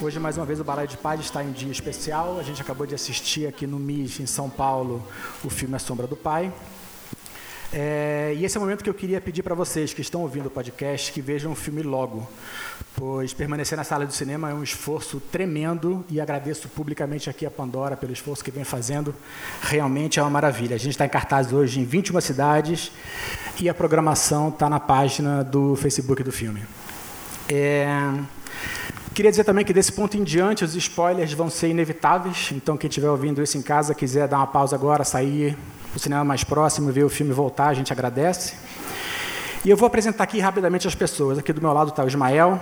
Hoje, mais uma vez, o Balai de Paz está em dia especial. A gente acabou de assistir aqui no MIS, em São Paulo, o filme A Sombra do Pai. É, e esse é o momento que eu queria pedir para vocês que estão ouvindo o podcast que vejam o filme logo, pois permanecer na sala do cinema é um esforço tremendo e agradeço publicamente aqui a Pandora pelo esforço que vem fazendo. Realmente é uma maravilha. A gente está em cartaz hoje em 21 cidades e a programação está na página do Facebook do filme. É, Queria dizer também que desse ponto em diante os spoilers vão ser inevitáveis, então quem estiver ouvindo isso em casa, quiser dar uma pausa agora, sair o cinema mais próximo, ver o filme voltar, a gente agradece. E eu vou apresentar aqui rapidamente as pessoas. Aqui do meu lado está o Ismael.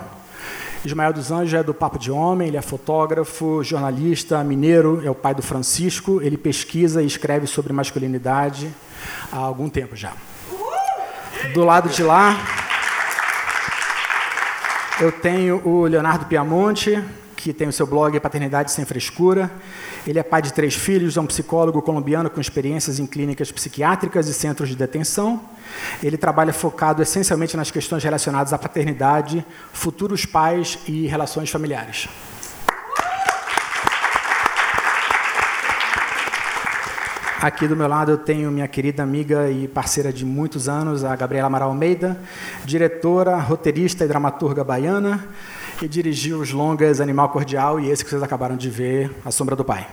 Ismael dos Anjos é do Papo de Homem, ele é fotógrafo, jornalista, mineiro, é o pai do Francisco. Ele pesquisa e escreve sobre masculinidade há algum tempo já. Do lado de lá, eu tenho o Leonardo Piamonte, que tem o seu blog Paternidade Sem Frescura. Ele é pai de três filhos, é um psicólogo colombiano com experiências em clínicas psiquiátricas e centros de detenção. Ele trabalha focado essencialmente nas questões relacionadas à paternidade, futuros pais e relações familiares. Aqui do meu lado eu tenho minha querida amiga e parceira de muitos anos, a Gabriela Amaral Almeida, diretora, roteirista e dramaturga baiana, e dirigiu os longas Animal Cordial e esse que vocês acabaram de ver, A Sombra do Pai.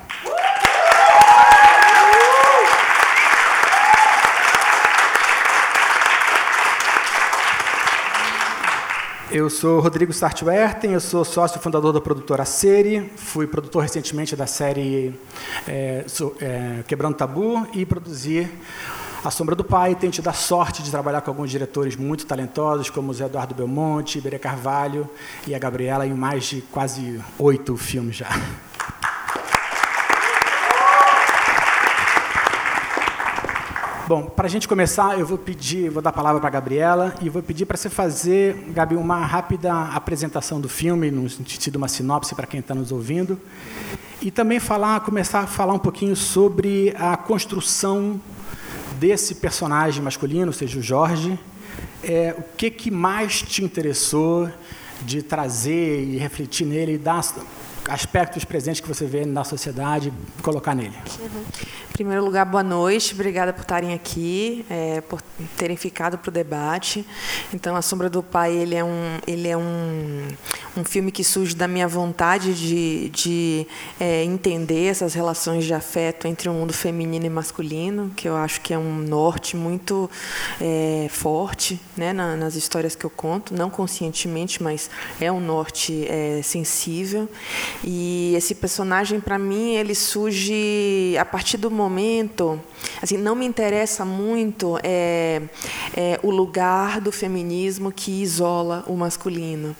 Eu sou Rodrigo Sartwerten, eu sou sócio fundador da produtora Seri, fui produtor recentemente da série é, é, Quebrando Tabu e produzi A Sombra do Pai. Tenho tido a sorte de trabalhar com alguns diretores muito talentosos, como o Zé Eduardo Belmonte, Iberê Carvalho e a Gabriela, em mais de quase oito filmes já. Bom, para a gente começar, eu vou pedir, vou dar a palavra para a Gabriela e vou pedir para você fazer, Gabi, uma rápida apresentação do filme, no sentido uma sinopse para quem está nos ouvindo, e também falar, começar a falar um pouquinho sobre a construção desse personagem masculino, ou seja, o Jorge. É, o que, que mais te interessou de trazer e refletir nele e dar aspectos presentes que você vê na sociedade, colocar nele. Uhum. Primeiro lugar, boa noite, obrigada por estarem aqui, é, por terem ficado para o debate. Então, A Sombra do Pai ele é um, ele é um, um filme que surge da minha vontade de, de é, entender essas relações de afeto entre o mundo feminino e masculino, que eu acho que é um norte muito é, forte né, na, nas histórias que eu conto, não conscientemente, mas é um norte é, sensível. E esse personagem, para mim, ele surge a partir do momento. Assim, não me interessa muito é, é, o lugar do feminismo que isola o masculino,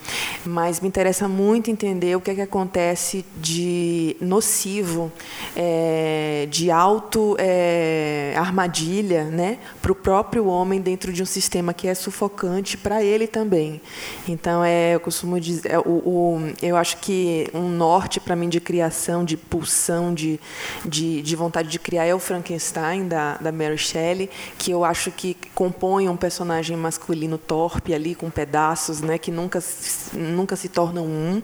mas me interessa muito entender o que, é que acontece de nocivo, é, de auto é, armadilha, né, para o próprio homem dentro de um sistema que é sufocante para ele também. Então, é, eu costumo dizer, é, o, o, eu acho que um norte para mim de criação, de pulsão, de, de, de, vontade de criar é o Frankenstein, da, da Mary Shelley, que eu acho que compõe um personagem masculino torpe ali, com pedaços, né, que nunca, nunca se tornam um.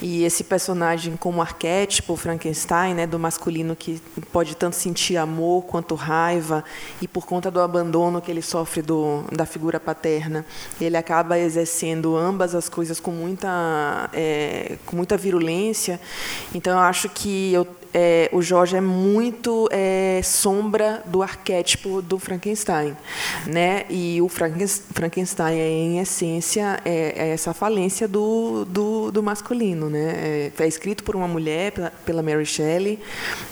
E esse personagem como arquétipo, Frankenstein, né, do masculino que pode tanto sentir amor quanto raiva, e por conta do abandono que ele sofre do, da figura paterna, ele acaba exercendo ambas as coisas com muita, é, com muita virulência então, eu acho que eu é, o Jorge é muito é, sombra do arquétipo do Frankenstein, né? E o Frankenstein, é, em essência, é, é, essa falência do, do, do masculino, né? É, é, escrito por uma mulher, pela, pela Mary Shelley,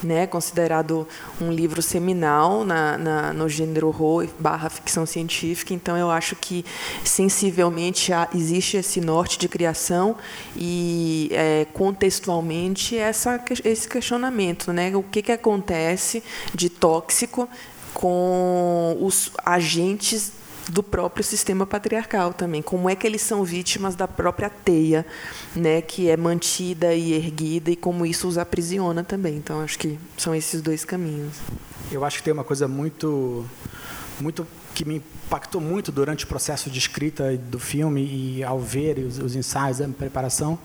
né? Considerado um livro seminal na, na, no gênero horror barra ficção científica. Então, eu acho que sensivelmente há, existe esse norte de criação e é, contextualmente essa, esse questionamento funcionamento, né? O que, que acontece de tóxico com os agentes do próprio sistema patriarcal também. Como é que eles são vítimas da própria teia, né, que é mantida e erguida e como isso os aprisiona também. Então acho que são esses dois caminhos. Eu acho que tem uma coisa muito muito que me impactou muito durante o processo de escrita do filme e ao ver os, os ensaios, a preparação,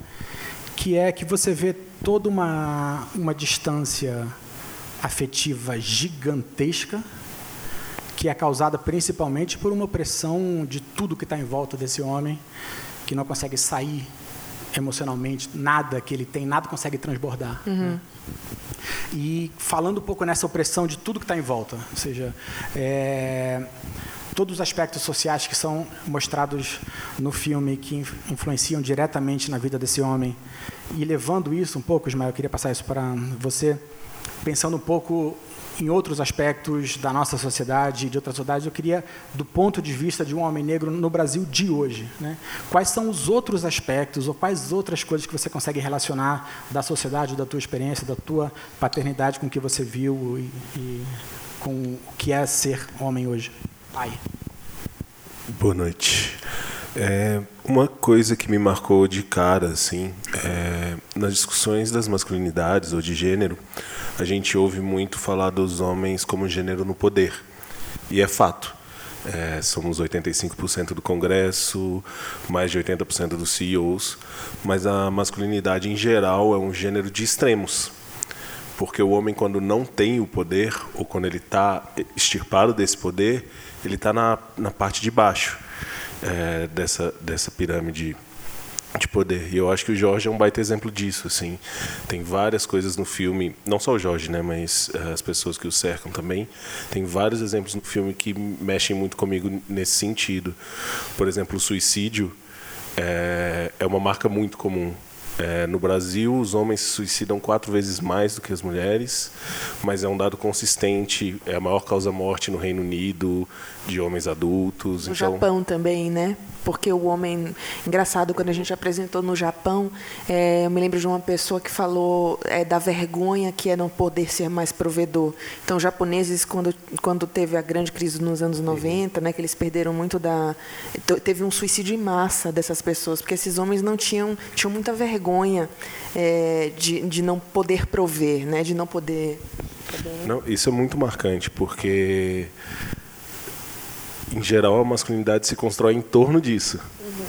que é que você vê toda uma, uma distância afetiva gigantesca, que é causada principalmente por uma opressão de tudo que está em volta desse homem, que não consegue sair emocionalmente, nada que ele tem, nada consegue transbordar. Uhum. Né? E falando um pouco nessa opressão de tudo que está em volta, ou seja, é, todos os aspectos sociais que são mostrados no filme que influenciam diretamente na vida desse homem e levando isso um pouco, Ismael, eu queria passar isso para você, pensando um pouco em outros aspectos da nossa sociedade, de outras sociedades, eu queria, do ponto de vista de um homem negro no Brasil de hoje, né? quais são os outros aspectos ou quais outras coisas que você consegue relacionar da sociedade, da tua experiência, da tua paternidade com o que você viu e, e com o que é ser homem hoje? Pai. Boa noite. É, uma coisa que me marcou de cara, assim, é, nas discussões das masculinidades ou de gênero, a gente ouve muito falar dos homens como gênero no poder. E é fato. É, somos 85% do Congresso, mais de 80% dos CEOs, mas a masculinidade em geral é um gênero de extremos. Porque o homem, quando não tem o poder, ou quando ele está extirpado desse poder, ele está na, na parte de baixo é, dessa, dessa pirâmide de poder. E eu acho que o Jorge é um baita exemplo disso, assim. Tem várias coisas no filme, não só o Jorge, né, mas uh, as pessoas que o cercam também. Tem vários exemplos no filme que mexem muito comigo nesse sentido. Por exemplo, o suicídio é, é uma marca muito comum é, no Brasil, os homens se suicidam quatro vezes mais do que as mulheres, mas é um dado consistente. É a maior causa-morte no Reino Unido de homens adultos. No então... Japão também, né? Porque o homem. Engraçado, quando a gente apresentou no Japão, é, eu me lembro de uma pessoa que falou é, da vergonha que é não poder ser mais provedor. Então, japoneses, quando, quando teve a grande crise nos anos 90, uhum. né, que eles perderam muito da. Teve um suicídio em massa dessas pessoas, porque esses homens não tinham, tinham muita vergonha é, de, de não poder prover, né? de não poder. Não, isso é muito marcante, porque, em geral, a masculinidade se constrói em torno disso. Uhum.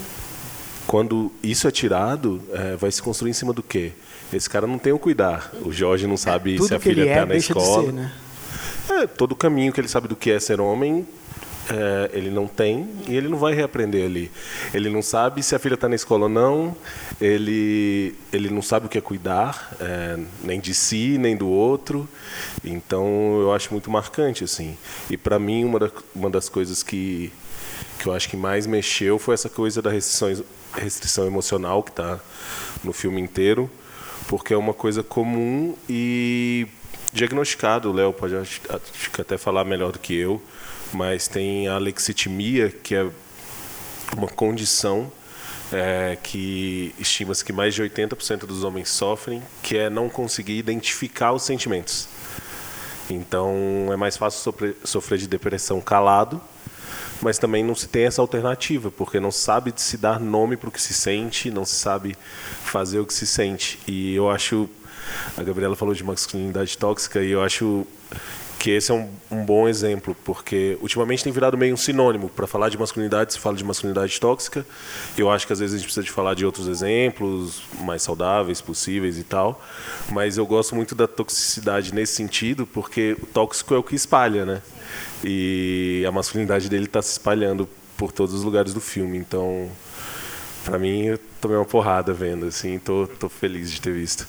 Quando isso é tirado, é, vai se construir em cima do quê? Esse cara não tem o cuidar. O Jorge não sabe se a filha está é, na escola. Ser, né? É, todo o caminho que ele sabe do que é ser homem é, ele não tem e ele não vai reaprender ali. Ele não sabe se a filha está na escola ou não, ele, ele não sabe o que é cuidar, é, nem de si, nem do outro. Então, eu acho muito marcante. assim. E, para mim, uma, da, uma das coisas que, que eu acho que mais mexeu foi essa coisa da restrição, restrição emocional que está no filme inteiro, porque é uma coisa comum e diagnosticado. O Léo pode acho, até falar melhor do que eu mas tem a lexitimia, que é uma condição é, que estima-se que mais de 80% dos homens sofrem, que é não conseguir identificar os sentimentos. Então, é mais fácil sofrer de depressão calado, mas também não se tem essa alternativa, porque não sabe se dar nome para o que se sente, não se sabe fazer o que se sente. E eu acho, a Gabriela falou de masculinidade tóxica, e eu acho que esse é um, um, bom exemplo, porque ultimamente tem virado meio um sinônimo. Para falar de masculinidade, se fala de masculinidade tóxica. Eu acho que às vezes a gente precisa de falar de outros exemplos mais saudáveis possíveis e tal. Mas eu gosto muito da toxicidade nesse sentido, porque o tóxico é o que espalha, né? E a masculinidade dele está se espalhando por todos os lugares do filme. Então, para mim, eu tomei uma porrada vendo, assim, tô, tô feliz de ter visto.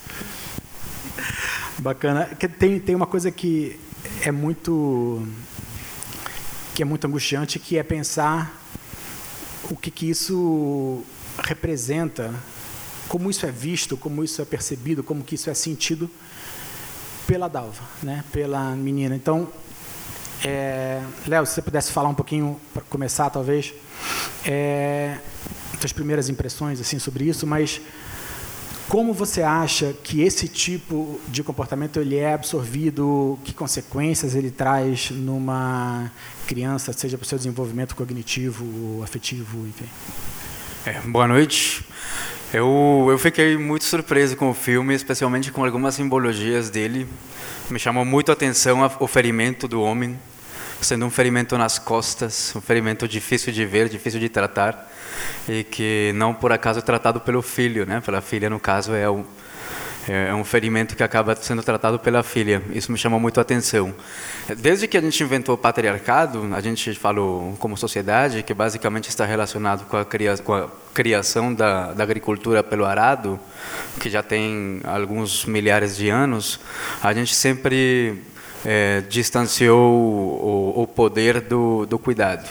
Bacana. Tem, tem uma coisa que é muito que é muito angustiante, que é pensar o que, que isso representa, como isso é visto, como isso é percebido, como que isso é sentido pela Dalva, né? pela menina. Então, é, Léo, se você pudesse falar um pouquinho para começar, talvez, é, suas primeiras impressões assim sobre isso, mas como você acha que esse tipo de comportamento ele é absorvido? Que consequências ele traz numa criança, seja para o seu desenvolvimento cognitivo, afetivo, enfim? É, boa noite. Eu, eu fiquei muito surpreso com o filme, especialmente com algumas simbologias dele. Me chamou muito a atenção o ferimento do homem, sendo um ferimento nas costas, um ferimento difícil de ver, difícil de tratar, e que não por acaso é tratado pelo filho, né? Pela filha, no caso, é um, é um ferimento que acaba sendo tratado pela filha. Isso me chamou muito a atenção. Desde que a gente inventou o patriarcado, a gente falou como sociedade que basicamente está relacionado com a, cria com a criação da, da, agricultura pelo arado, que já tem alguns milhares de anos. A gente sempre é, distanciou o, o poder do, do cuidado.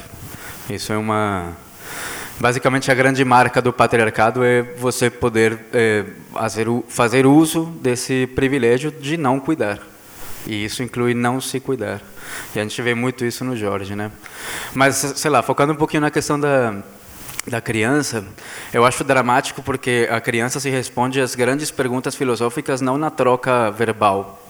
Isso é uma Basicamente, a grande marca do patriarcado é você poder é, fazer, fazer uso desse privilégio de não cuidar. E isso inclui não se cuidar. E a gente vê muito isso no Jorge, né? Mas, sei lá, focando um pouquinho na questão da, da criança, eu acho dramático porque a criança se responde às grandes perguntas filosóficas não na troca verbal.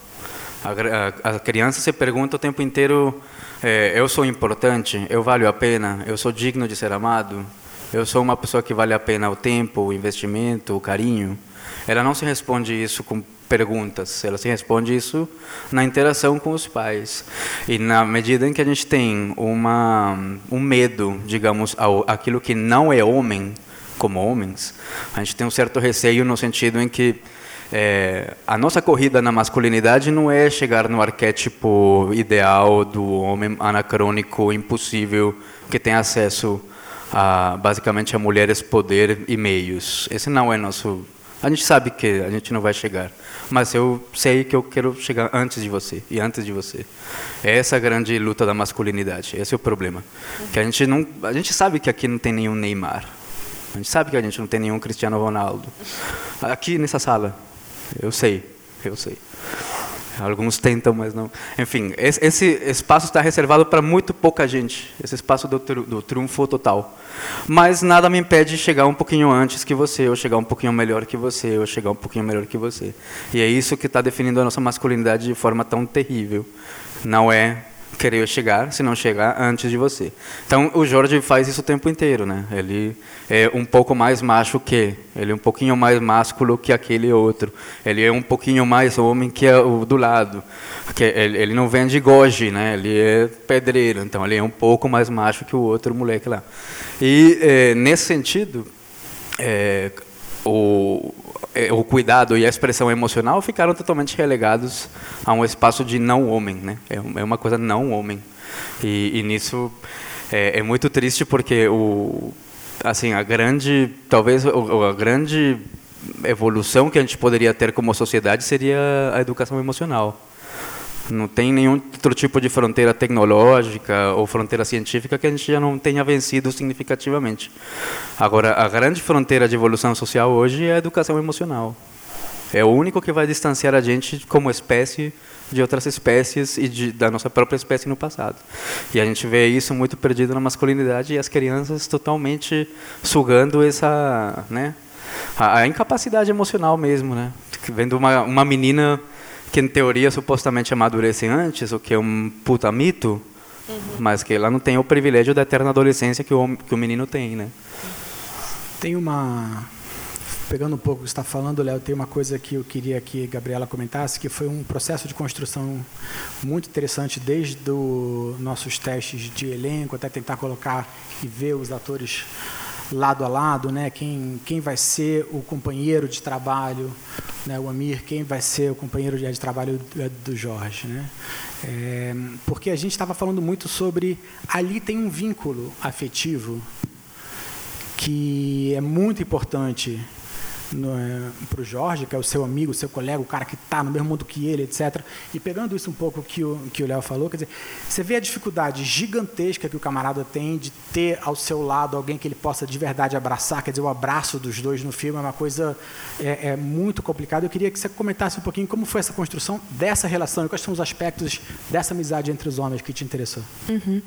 A, a, criança se pergunta o tempo inteiro: é, eu sou importante? Eu valho a pena? Eu sou digno de ser amado? eu sou uma pessoa que vale a pena o tempo, o investimento, o carinho. Ela não se responde isso com perguntas, ela se responde isso na interação com os pais. E na medida em que a gente tem uma, um medo, digamos, ao aquilo que não é homem, como homens, a gente tem um certo receio no sentido em que é, a nossa corrida na masculinidade não é chegar no arquétipo ideal do homem anacrônico, impossível, que tem acesso a, basicamente a mulheres poder e meios. Esse não é nosso. A gente sabe que a gente não vai chegar, mas eu sei que eu quero chegar antes de você e antes de você. É essa a grande luta da masculinidade. Esse é o problema. Que a gente não, a gente sabe que aqui não tem nenhum Neymar. A gente sabe que a gente não tem nenhum Cristiano Ronaldo. Aqui nessa sala, eu sei, eu sei. Alguns tentam, mas não. Enfim, esse espaço está reservado para muito pouca gente. Esse espaço do, do triunfo total. Mas nada me impede de chegar um pouquinho antes que você, ou chegar um pouquinho melhor que você, ou chegar um pouquinho melhor que você. E é isso que está definindo a nossa masculinidade de forma tão terrível. Não é querer chegar, se não chegar antes de você. Então o Jorge faz isso o tempo inteiro, né? Ele é um pouco mais macho que, ele é um pouquinho mais másculo que aquele outro. Ele é um pouquinho mais homem que o do lado. Que ele, ele não vende goji, né? Ele é pedreiro, então ele é um pouco mais macho que o outro moleque lá. E é, nesse sentido, é, o, o cuidado e a expressão emocional ficaram totalmente relegados a um espaço de não homem, né? É, é uma coisa não homem. E, e nisso é, é, muito triste porque o, assim, a grande, talvez a grande evolução que a gente poderia ter como sociedade seria a educação emocional. Não tem nenhum outro tipo de fronteira tecnológica ou fronteira científica que a gente já não tenha vencido significativamente. Agora, a grande fronteira de evolução social hoje é a educação emocional. É o único que vai distanciar a gente como espécie de outras espécies e de, da nossa própria espécie no passado. E a gente vê isso muito perdido na masculinidade e as crianças totalmente sugando essa, né, a, a incapacidade emocional mesmo, né? Vendo uma, uma menina que em teoria supostamente amadurece antes, o que é um puta mito, uhum. mas que ela não tem o privilégio da eterna adolescência que o, que o menino tem, né? Tem uma pegando um pouco o que está falando, Léo, tem uma coisa que eu queria que a Gabriela comentasse, que foi um processo de construção muito interessante desde os nossos testes de elenco até tentar colocar e ver os atores lado a lado, né? Quem quem vai ser o companheiro de trabalho, né? O Amir, quem vai ser o companheiro de, trabalho do, do Jorge, né? É, porque a gente estava falando muito sobre ali tem um vínculo afetivo que é muito importante é, para o Jorge, que é o seu amigo, seu colega, o cara que está no mesmo mundo que ele, etc. E pegando isso um pouco que o que o Léo falou, quer dizer, você vê a dificuldade gigantesca que o camarada tem de ter ao seu lado alguém que ele possa de verdade abraçar, quer dizer, o abraço dos dois no filme é uma coisa é, é muito complicada. Eu queria que você comentasse um pouquinho como foi essa construção dessa relação e quais são os aspectos dessa amizade entre os homens que te interessou. Uhum.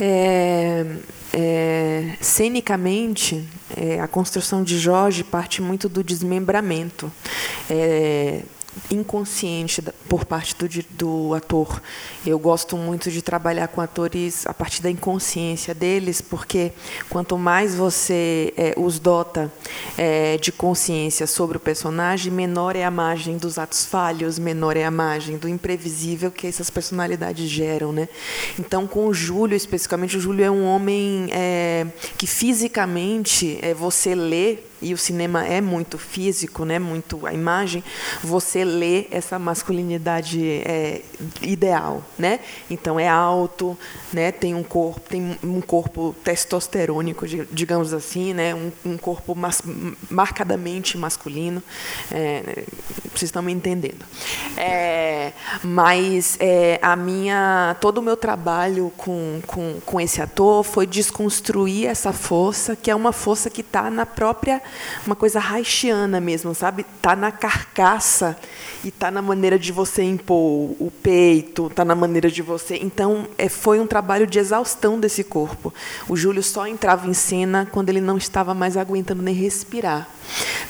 É, é, cenicamente, é, a construção de Jorge parte muito do desmembramento. É, inconsciente por parte do, do ator. Eu gosto muito de trabalhar com atores a partir da inconsciência deles, porque quanto mais você é, os dota é, de consciência sobre o personagem, menor é a margem dos atos falhos, menor é a margem do imprevisível que essas personalidades geram, né? Então, com o Júlio especificamente, o Júlio é um homem é, que fisicamente é, você lê e o cinema é muito físico, né, muito a imagem, você lê essa masculinidade é, ideal, né? Então é alto, né, tem um corpo, tem um corpo testosterônico, digamos assim, né, um, um corpo mas, marcadamente masculino. É, vocês estão me entendendo? É, mas é, a minha, todo o meu trabalho com, com, com esse ator foi desconstruir essa força, que é uma força que está na própria uma coisa haitiana mesmo, sabe? Tá na carcaça e tá na maneira de você impor o peito, tá na maneira de você. Então, é, foi um trabalho de exaustão desse corpo. O Júlio só entrava em cena quando ele não estava mais aguentando nem respirar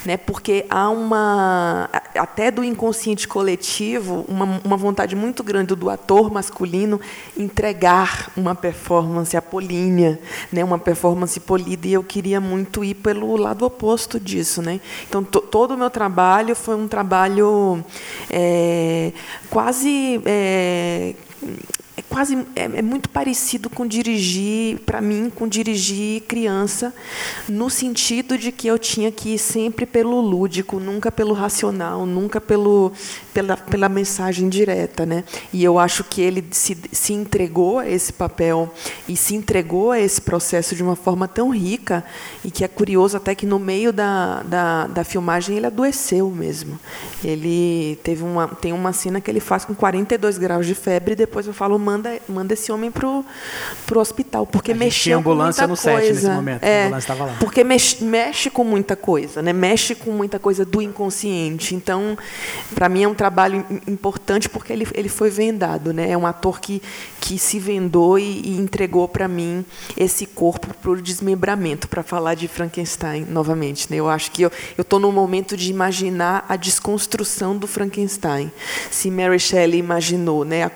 né? Porque há uma até do inconsciente coletivo uma, uma vontade muito grande do ator masculino entregar uma performance apolínea, né? Uma performance polida e eu queria muito ir pelo lado oposto disso, né? Então todo o meu trabalho foi um trabalho é, quase é quase é, é, muito parecido com dirigir para mim com dirigir criança no sentido de que eu tinha que ir sempre pelo lúdico nunca pelo racional nunca pelo pela, pela mensagem direta né? E eu acho que ele se, se entregou a esse papel e se entregou a esse processo de uma forma tão rica e que é curioso até que no meio da, da, da filmagem ele adoeceu mesmo. Ele teve uma tem uma cena que ele faz com 42 graus de febre e depois eu falo manda, manda esse homem pro, pro hospital, porque mexeu tinha ambulância com muita no coisa. set nesse momento, é, a ambulância estava lá. Porque mexe, mexe com muita coisa, né? Mexe com muita coisa do inconsciente. Então, para mim é um trabalho importante porque ele, ele foi vendado, né? É um ator que, que se vendou e, e entregou para mim esse corpo para o desmembramento, para falar de Frankenstein novamente. Né? Eu acho que eu estou no momento de imaginar a desconstrução do Frankenstein. Se Mary Shelley imaginou né, a,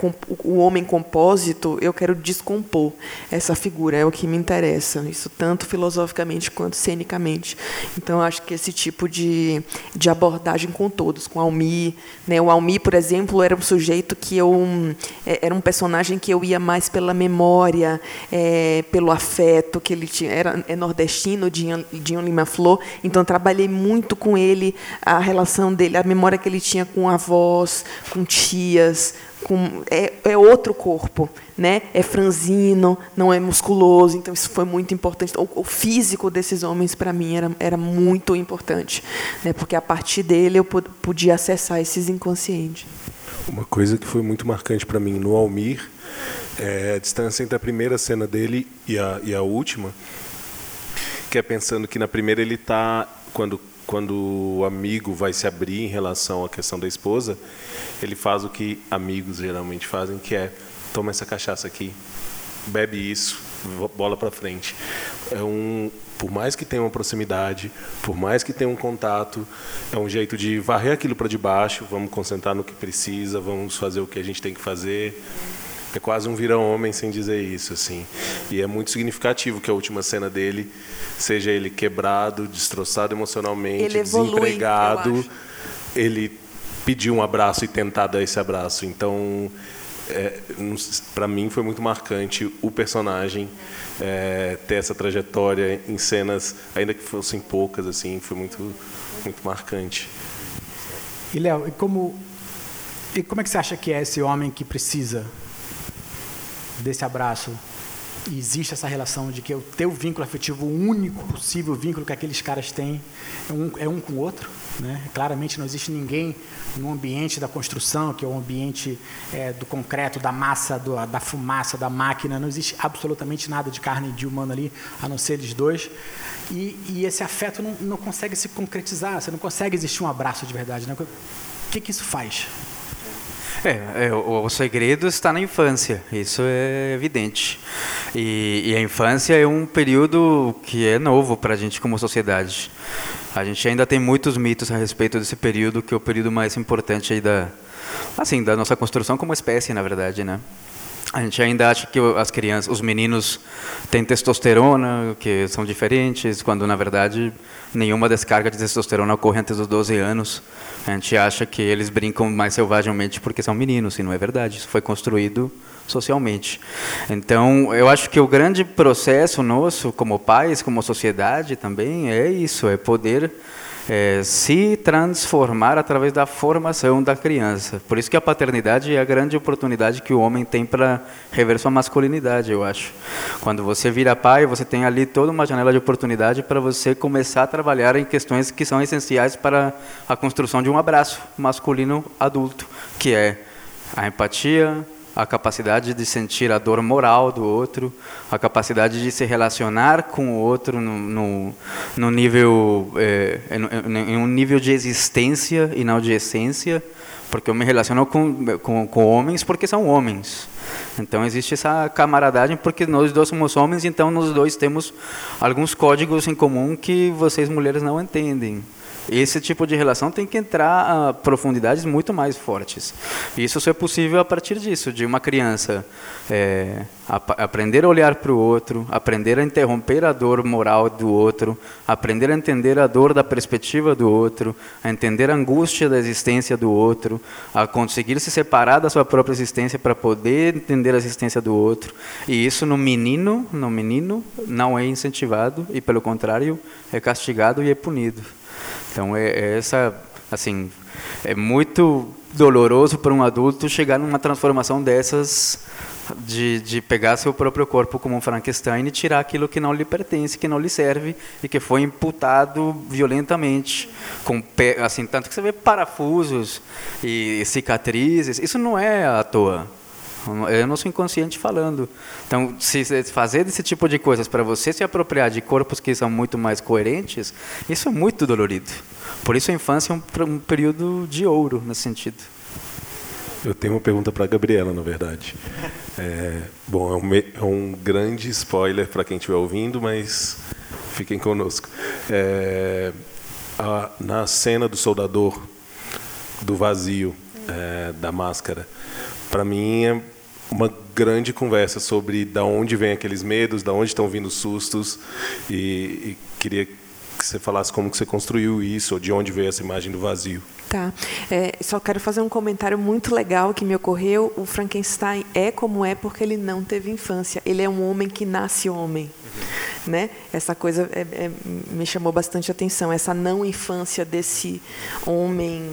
o homem compósito, eu quero descompor essa figura, é o que me interessa, isso tanto filosoficamente quanto cenicamente. Então, acho que esse tipo de, de abordagem com todos, com Almi. Né? O Almi, por exemplo, era um sujeito que eu. É, era um personagem que eu ia mais pela memória, é, pelo afeto, que ele tinha. Era é nordestino, Dinho, Dinho Lima Flor, então trabalhei muito com ele, a relação dele, a memória que ele tinha com avós, com tias, com, é, é, outro corpo, né? É franzino, não é musculoso, então isso foi muito importante. O, o físico desses homens para mim era, era muito importante, né? Porque a partir dele eu podia acessar esses inconscientes. Uma coisa que foi muito marcante para mim no Almir é a distância entre a primeira cena dele e a, e a última, que é pensando que na primeira ele está quando quando o amigo vai se abrir em relação à questão da esposa, ele faz o que amigos geralmente fazem, que é toma essa cachaça aqui, bebe isso, bola para frente. É um, por mais que tenha uma proximidade, por mais que tenha um contato, é um jeito de varrer aquilo para debaixo, vamos concentrar no que precisa, vamos fazer o que a gente tem que fazer. É quase um vira-homem sem dizer isso, assim. E é muito significativo que a última cena dele seja ele quebrado, destroçado emocionalmente, ele evolui, desempregado. Ele pedir um abraço e tentar dar esse abraço. Então, é, para mim foi muito marcante o personagem é, ter essa trajetória em cenas, ainda que fossem poucas, assim, foi muito, muito marcante. E Léo, e como e como é que você acha que é esse homem que precisa desse abraço e existe essa relação de que o teu vínculo afetivo, o único possível vínculo que aqueles caras têm é um, é um com o outro. Né? Claramente não existe ninguém no ambiente da construção, que é o ambiente é, do concreto, da massa, do, da fumaça, da máquina, não existe absolutamente nada de carne de humano ali, a não ser eles dois. E, e esse afeto não, não consegue se concretizar, você não consegue existir um abraço de verdade. Né? O que, que isso faz? É, é o, segredo está na infância, isso é evidente. E, e a infância é um período que é novo para a gente como sociedade. A gente ainda tem muitos mitos a respeito desse período, que é o período mais importante da, assim, da nossa construção como espécie, na verdade, né? A gente ainda acha que as crianças, os meninos têm testosterona, que são diferentes, quando na verdade nenhuma descarga de testosterona ocorre antes dos 12 anos. A gente acha que eles brincam mais selvagemmente porque são meninos, e não é verdade. Isso foi construído socialmente. Então, eu acho que o grande processo nosso, como pais, como sociedade também, é isso: é poder é, se transformar através da formação da criança. Por isso que a paternidade é a grande oportunidade que o homem tem para rever sua masculinidade, eu acho. Quando você vira pai, você tem ali toda uma janela de oportunidade para você começar a trabalhar em questões que são essenciais para a construção de um abraço masculino adulto, que é a empatia, a capacidade de sentir a dor moral do outro, a capacidade de se relacionar com o outro no, no, no nível, é, em, em, um nível de existência e não de essência, porque eu me relaciono com, com, com homens porque são homens. Então existe essa camaradagem porque nós dois somos homens, então nós dois temos alguns códigos em comum que vocês mulheres não entendem. Esse tipo de relação tem que entrar a profundidades muito mais fortes. Isso só é possível a partir disso, de uma criança é, ap aprender a olhar para o outro, aprender a interromper a dor moral do outro, aprender a entender a dor da perspectiva do outro, a entender a angústia da existência do outro, a conseguir se separar da sua própria existência para poder entender a existência do outro. E isso no menino, no menino, não é incentivado e pelo contrário é castigado e é punido. Então é, é essa, assim, é muito doloroso para um adulto chegar numa transformação dessas de, de pegar seu próprio corpo como um Frankenstein e tirar aquilo que não lhe pertence, que não lhe serve e que foi imputado violentamente, com assim tanto que você vê parafusos e cicatrizes. Isso não é à toa. É o nosso inconsciente falando. Então, se fazer desse tipo de coisas para você se apropriar de corpos que são muito mais coerentes, isso é muito dolorido. Por isso a infância é um, um período de ouro nesse sentido. Eu tenho uma pergunta para a Gabriela, na verdade. É, bom, é um, é um, grande spoiler para quem estiver ouvindo, mas fiquem conosco. É, a, na cena do soldador, do vazio, é, da máscara, para mim é uma grande conversa sobre da onde vem aqueles medos, da onde estão vindo os sustos e, e queria que você falasse como que você construiu isso, ou de onde veio essa imagem do vazio. Tá. É, só quero fazer um comentário muito legal que me ocorreu. O Frankenstein é como é porque ele não teve infância. Ele é um homem que nasce homem. Uhum. Né? Essa coisa é, é, me chamou bastante atenção. Essa não infância desse homem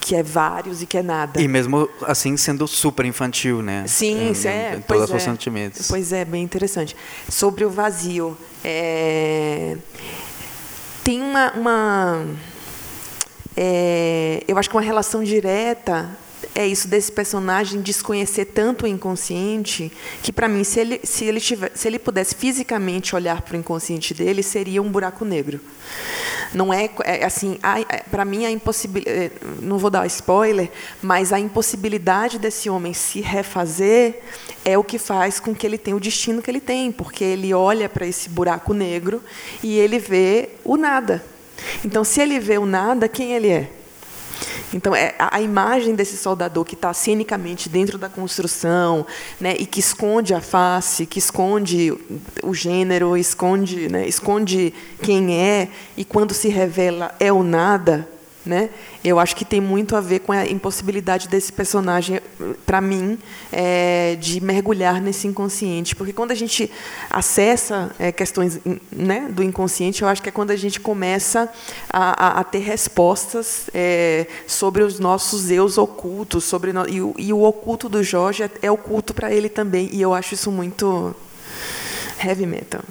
que é vários e que é nada. E mesmo assim sendo super infantil, né? Sim, em, é. Em todos os é. sentimentos. Pois é, bem interessante. Sobre o vazio. É, tem uma, uma é, eu acho que uma relação direta é isso desse personagem desconhecer tanto o inconsciente que para mim se ele se ele tiver, se ele pudesse fisicamente olhar para o inconsciente dele seria um buraco negro. Não é, é assim é, para mim a impossibilidade é, não vou dar spoiler mas a impossibilidade desse homem se refazer é o que faz com que ele tenha o destino que ele tem porque ele olha para esse buraco negro e ele vê o nada então se ele vê o nada quem ele é? Então, é a, imagem desse soldador que está cenicamente dentro da construção, né, e que esconde a face, que esconde o gênero, esconde, né, esconde quem é, e quando se revela é o nada, né? Eu acho que tem muito a ver com a impossibilidade desse personagem, para mim, é, de mergulhar nesse inconsciente, porque quando a gente acessa é, questões né, do inconsciente, eu acho que é quando a gente começa a, a, a ter respostas é, sobre os nossos eus ocultos, sobre no, e, o, e, o, oculto do Jorge é, é oculto para ele também, e eu acho isso muito heavy metal.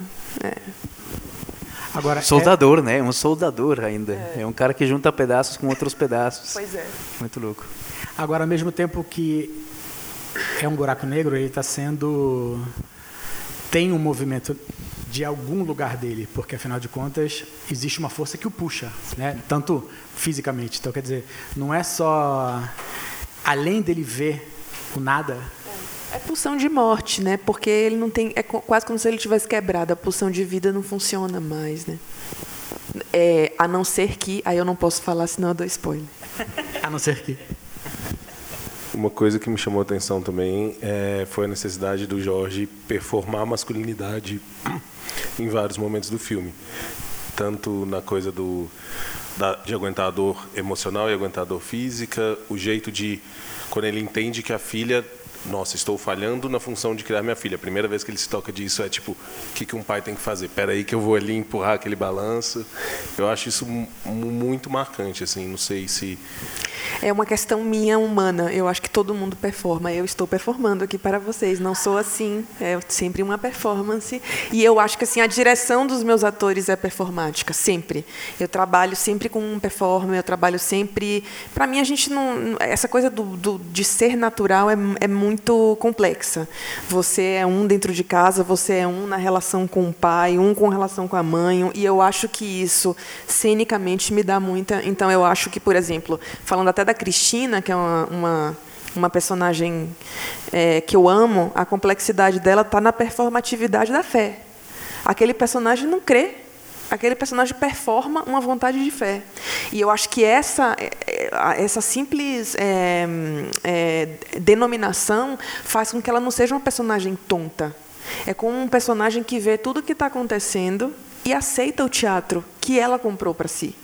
Agora, soldador, é... né? Um soldador ainda. É. é. um cara que junta pedaços com outros pedaços. Pois é. Muito louco. Agora, ao mesmo tempo que é um buraco negro, ele está sendo tem um movimento de algum lugar dele, porque afinal de contas existe uma força que o puxa, né? Tanto fisicamente. Então, quer dizer, não é só além dele ver o nada, é pulsão de morte, né? Porque ele não tem. É quase como se ele tivesse quebrado. A pulsão de vida não funciona mais, né? É, a não ser que. Aí eu não posso falar, senão eu dou spoiler. a não ser que. uma coisa que me chamou a atenção também é, foi a necessidade do Jorge performar a masculinidade em vários momentos do filme. Tanto na coisa do, da, de aguentar a dor emocional e aguentar a dor física, o jeito de, quando ele entende que a filha nossa, estou falhando na função de criar minha filha. A primeira vez que ele se toca disso é tipo, o que, que um pai tem que fazer? Espera aí que eu vou ali empurrar aquele balanço. Eu acho isso muito marcante, assim, não sei se... É uma questão minha humana. Eu acho que todo mundo performa. Eu estou performando aqui para vocês. Não sou assim. É sempre uma performance. E eu acho que assim a direção dos meus atores é performática, sempre. Eu trabalho sempre com um performer. Eu trabalho sempre. Para mim a gente não. Essa coisa do, do de ser natural é, é muito complexa. Você é um dentro de casa, você é um na relação com o pai, um com relação com a mãe, e eu acho que isso cenicamente me dá muita. Então eu acho que, por exemplo, falando até da Cristina, que é uma, uma uma personagem é, que eu amo, a complexidade dela está na performatividade da fé. Aquele personagem não crê aquele personagem performa uma vontade de fé. E eu acho que essa, é, é, essa simples é, é, denominação faz com que ela não seja uma personagem tonta. É como um personagem que vê tudo o que está acontecendo e aceita o teatro que ela comprou para si.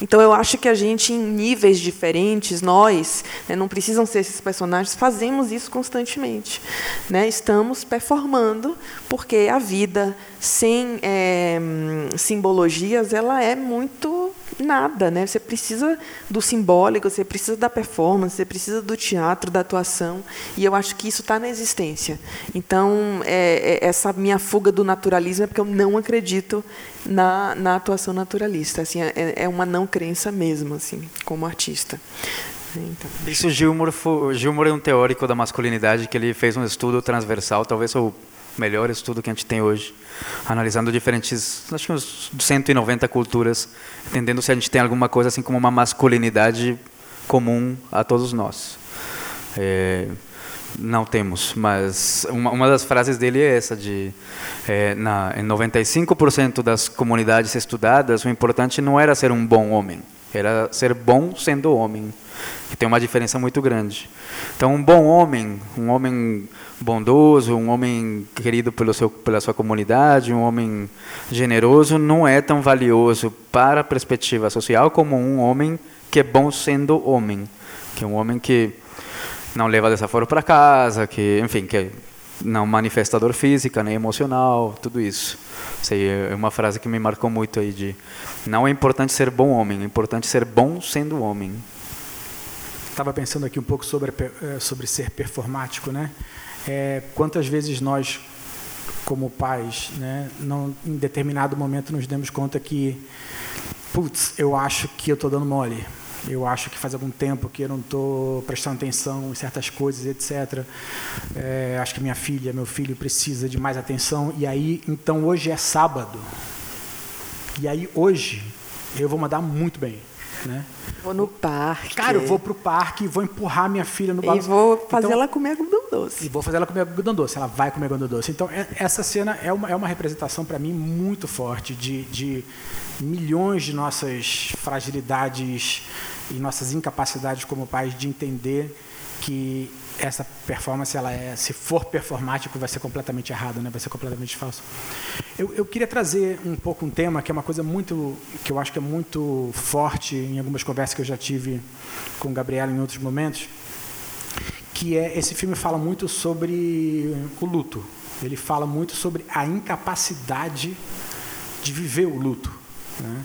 Então eu acho que a gente, em níveis diferentes, nós, né, não precisam ser esses personagens, fazemos isso constantemente. Né? Estamos performando, porque a vida sem é, simbologias ela é muito nada, né? Você precisa do simbólico, você precisa da performance, você precisa do teatro, da atuação, e eu acho que isso está na existência. Então, é, é, essa minha fuga do naturalismo é porque eu não acredito na, na atuação naturalista. Assim, é, é uma não crença mesmo, assim, como artista. Então. Isso Gilmore, foi, Gilmore é um teórico da masculinidade que ele fez um estudo transversal, talvez o melhor estudo que a gente tem hoje, analisando diferentes, acho que uns 190 culturas, entendendo se a gente tem alguma coisa assim como uma masculinidade comum a todos nós. É, não temos, mas uma, uma, das frases dele é essa de é, na, em 95% das comunidades estudadas o importante não era ser um bom homem, era ser bom sendo homem, que tem uma diferença muito grande. Então um bom homem, um homem bondoso, um homem querido pelo seu, pela sua comunidade, um homem generoso, não é tão valioso para a perspectiva social como um homem que é bom sendo homem, que é um homem que não leva desaforo para casa, que, enfim, que não manifestador física nem emocional, tudo isso. Sei, é uma frase que me marcou muito aí de não é importante ser bom homem, é importante ser bom sendo homem. Estava pensando aqui um pouco sobre eh, sobre ser performático, né? É, quantas vezes nós, como pais, né, não, em determinado momento nos demos conta que, putz, eu acho que eu estou dando mole. Eu acho que faz algum tempo que eu não estou prestando atenção em certas coisas, etc. É, acho que minha filha, meu filho precisa de mais atenção. E aí, então hoje é sábado. E aí hoje eu vou mandar muito bem. Né? Vou no parque. Cara, eu vou pro parque, vou empurrar minha filha no balanço. E vou fazer então, ela comer algodão doce. E vou fazer ela comer algodão doce. Ela vai comer algodão doce. Então, é, essa cena é uma, é uma representação para mim muito forte de, de milhões de nossas fragilidades e nossas incapacidades como pais de entender que essa performance, ela é, se for performático, vai ser completamente errado, né? vai ser completamente falso. Eu, eu, queria trazer um pouco um tema que é uma coisa muito, que eu acho que é muito forte em algumas conversas que eu já tive com Gabriela em outros momentos, que é esse filme fala muito sobre o luto. Ele fala muito sobre a incapacidade de viver o luto. Né?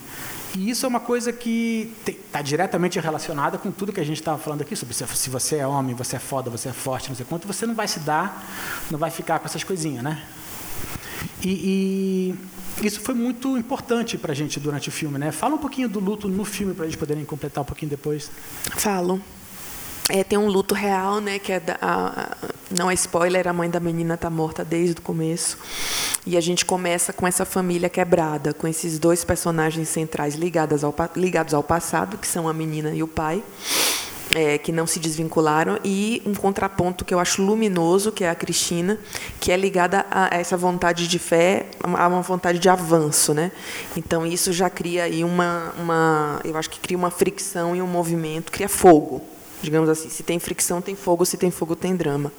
E isso é uma coisa que está diretamente relacionada com tudo que a gente estava falando aqui, sobre se, você é homem, você é foda, você é forte, não sei quanto, você não vai se dar, não vai ficar com essas coisinhas, né? E, e isso foi muito importante para a gente durante o filme, né? Fala um pouquinho do luto no filme para a gente poderem completar um pouquinho depois. Falo. É, tem um luto real, né? Que é da, a, não é spoiler, a mãe da menina está morta desde o começo. E a gente começa com essa família quebrada, com esses dois personagens centrais ligados ao, ligados ao passado, que são a menina e o pai. É, que não se desvincularam, e um contraponto que eu acho luminoso, que é a Cristina, que é ligada a essa vontade de fé, a uma vontade de avanço. Né? Então, isso já cria aí uma, uma. Eu acho que cria uma fricção e um movimento, cria fogo digamos assim. Se tem fricção, tem fogo. Se tem fogo, tem drama.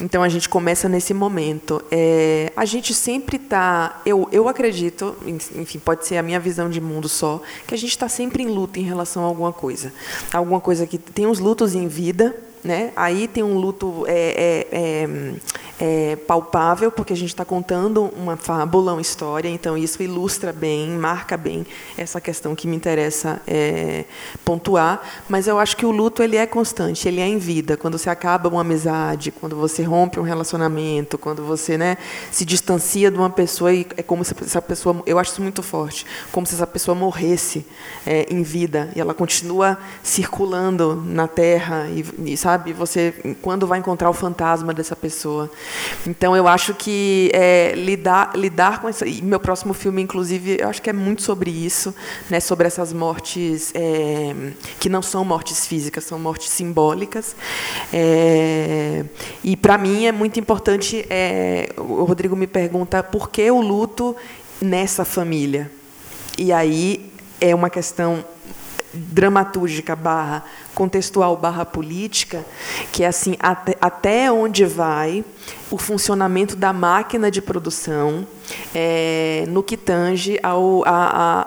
Então a gente começa nesse momento. É, a gente sempre está, eu, eu acredito, enfim, pode ser a minha visão de mundo só, que a gente está sempre em luta em relação a alguma coisa, alguma coisa que tem uns lutos em vida né? Aí tem um luto é, é, é, é palpável, porque a gente está contando uma fábula, uma história, então isso ilustra bem, marca bem essa questão que me interessa é, pontuar. Mas eu acho que o luto ele é constante, ele é em vida. Quando você acaba uma amizade, quando você rompe um relacionamento, quando você né, se distancia de uma pessoa, e é como se essa pessoa, eu acho isso muito forte, como se essa pessoa morresse é, em vida e ela continua circulando na Terra e, e sabe? Você quando vai encontrar o fantasma dessa pessoa. Então eu acho que é, lidar lidar com isso. E meu próximo filme, inclusive, eu acho que é muito sobre isso, né? Sobre essas mortes é, que não são mortes físicas, são mortes simbólicas. É, e para mim é muito importante. É, o Rodrigo me pergunta por que o luto nessa família. E aí é uma questão dramatúrgica barra contextual barra política, que é assim, até, até onde vai o funcionamento da máquina de produção é, no que tange ao, a,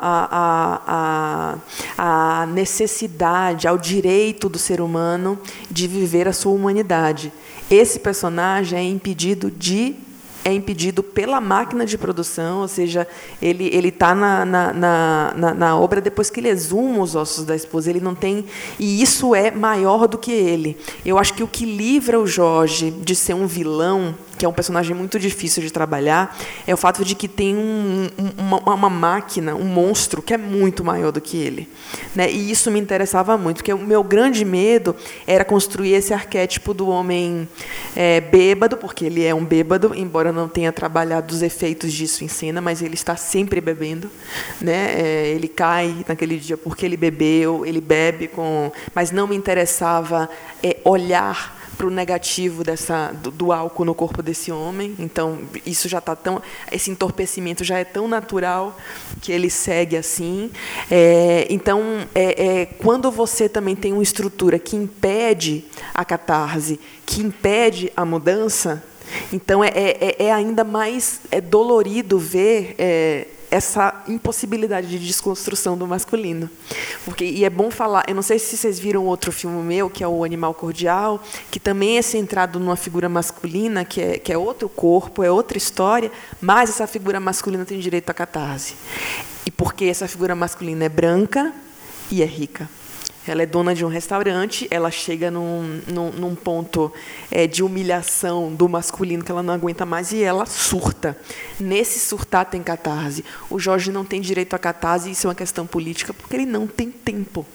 a, a, a necessidade, ao direito do ser humano de viver a sua humanidade. Esse personagem é impedido de é impedido pela máquina de produção, ou seja, ele ele está na, na, na, na, obra depois que ele exuma os ossos da esposa, ele não tem e isso é maior do que ele. Eu acho que o que livra o Jorge de ser um vilão que é um personagem muito difícil de trabalhar, é o fato de que tem um, uma, uma, máquina, um monstro que é muito maior do que ele. Né? E isso me interessava muito, porque o meu grande medo era construir esse arquétipo do homem é, bêbado, porque ele é um bêbado, embora não tenha trabalhado os efeitos disso em cena, mas ele está sempre bebendo. Né? É, ele cai naquele dia porque ele bebeu, ele bebe com. Mas não me interessava é, olhar para o negativo dessa, do, do, álcool no corpo desse homem. Então, isso já está tão. Esse entorpecimento já é tão natural que ele segue assim. É, então, é, é, quando você também tem uma estrutura que impede a catarse, que impede a mudança, então é, é, é ainda mais é dolorido ver é, essa impossibilidade de desconstrução do masculino. Porque, e é bom falar, eu não sei se vocês viram outro filme meu, que é o Animal Cordial, que também é centrado numa figura masculina, que é, que é outro corpo, é outra história, mas essa figura masculina tem direito à catarse. E porque essa figura masculina é branca e é rica. Ela é dona de um restaurante, ela chega num, num, num ponto é, de humilhação do masculino que ela não aguenta mais e ela surta. Nesse surtar tem catarse. O Jorge não tem direito a catarse, isso é uma questão política, porque ele não tem tempo.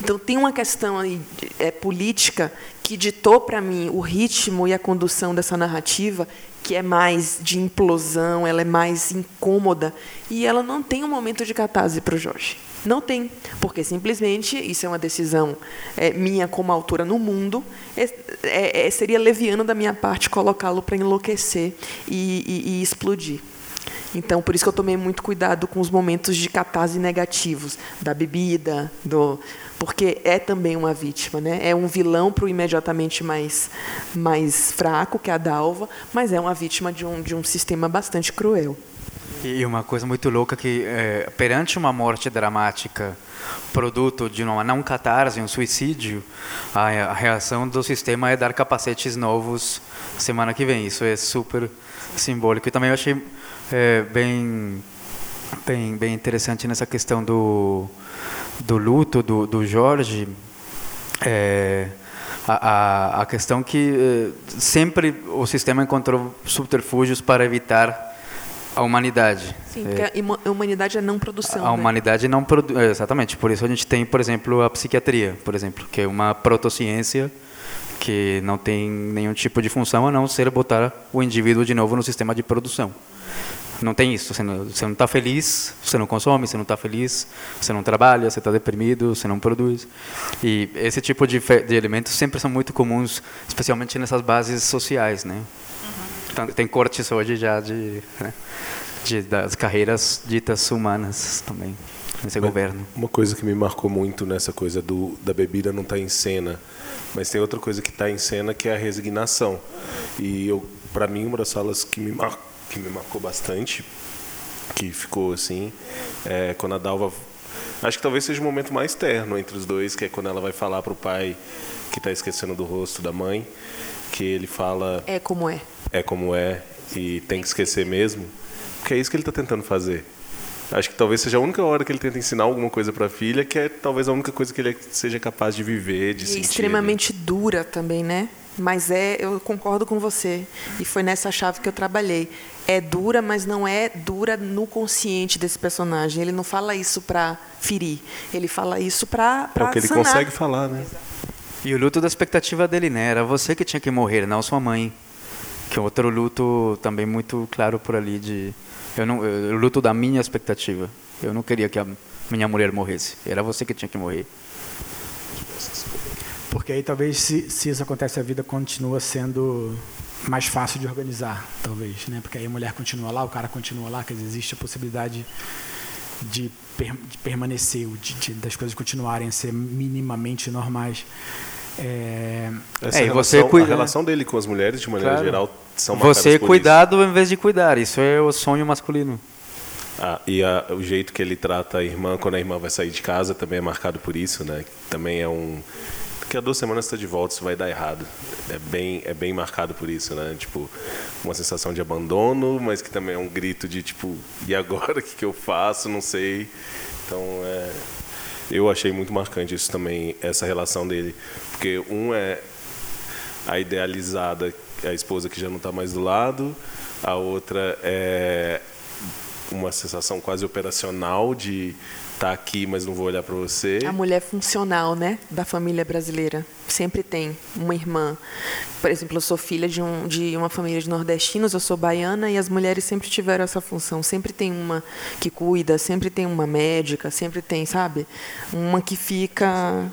Então tem uma questão aí, é, política que ditou para mim o ritmo e a condução dessa narrativa, que é mais de implosão, ela é mais incômoda, e ela não tem um momento de catarse para o Jorge. Não tem, porque simplesmente isso é uma decisão é, minha como autora no mundo. É, é, é seria leviano da minha parte colocá-lo para enlouquecer e, e, e, explodir. Então, por isso que eu tomei muito cuidado com os momentos de catarse negativos, da bebida, do, porque é também uma vítima, né? É um vilão para o imediatamente mais, mais fraco, que é a Dalva, mas é uma vítima de um, de um sistema bastante cruel. E uma coisa muito louca que é, perante uma morte dramática, produto de uma não catarse, um suicídio, a, a, reação do sistema é dar capacetes novos semana que vem. Isso é super simbólico. E também eu achei é, bem, bem, bem interessante nessa questão do, do luto do, do Jorge. É, a, a, a questão que é, sempre o sistema encontrou subterfúgios para evitar a humanidade. Sim, porque é, a humanidade é não produção. A né? humanidade não produz, é, exatamente. Por isso a gente tem, por exemplo, a psiquiatria, por exemplo, que é uma protociência que não tem nenhum tipo de função a não ser botar o indivíduo de novo no sistema de produção. Não tem isso. Você não está feliz, você não consome. Você não está feliz, você não trabalha. Você está deprimido, você não produz. E esse tipo de, de elementos sempre são muito comuns, especialmente nessas bases sociais, né? Uhum. Tem cortes hoje já de, né, de das carreiras ditas humanas também. nesse governo. Uma coisa que me marcou muito nessa coisa do, da bebida não estar tá em cena, mas tem outra coisa que está em cena que é a resignação. E eu, para mim, uma das falas que me, mar, que me marcou bastante, que ficou assim, é quando a Dalva Acho que talvez seja o momento mais terno entre os dois, que é quando ela vai falar para o pai que está esquecendo do rosto da mãe, que ele fala. É como é. É como é e tem que esquecer mesmo, porque é isso que ele está tentando fazer. Acho que talvez seja a única hora que ele tenta ensinar alguma coisa para a filha, que é talvez a única coisa que ele seja capaz de viver, de e sentir. extremamente dura também, né? Mas é, eu concordo com você. E foi nessa chave que eu trabalhei. É dura, mas não é dura no consciente desse personagem. Ele não fala isso para ferir. Ele fala isso para É o que ele sanar. consegue falar, né? E o luto da expectativa dele, né? Era você que tinha que morrer, não sua mãe. Que é outro luto também muito claro por ali de eu não eu, o luto da minha expectativa. Eu não queria que a minha mulher morresse. Era você que tinha que morrer. Porque aí talvez se, se isso acontece a vida continua sendo mais fácil de organizar, talvez, né? Porque aí a mulher continua lá, o cara continua lá, quer dizer, existe a possibilidade de, per, de permanecer, de, de, das coisas continuarem a ser minimamente normais. É, Essa é, relação, você cuida, a relação dele com as mulheres, de maneira claro. geral, são Você cuidado em vez de cuidar, isso é o sonho masculino. Ah, e a, o jeito que ele trata a irmã quando a irmã vai sair de casa também é marcado por isso, né? Também é um daqui a duas semanas está de volta, isso vai dar errado. É bem, é bem marcado por isso, né? Tipo, uma sensação de abandono, mas que também é um grito de tipo, e agora o que, que eu faço? Não sei. Então, é, eu achei muito marcante isso também, essa relação dele, porque um é a idealizada, a esposa que já não está mais do lado, a outra é uma sensação quase operacional de tá aqui, mas não vou olhar para você. A mulher funcional, né, da família brasileira. Sempre tem uma irmã. Por exemplo, eu sou filha de, um, de uma família de nordestinos, eu sou baiana e as mulheres sempre tiveram essa função. Sempre tem uma que cuida, sempre tem uma médica, sempre tem, sabe? Uma que fica.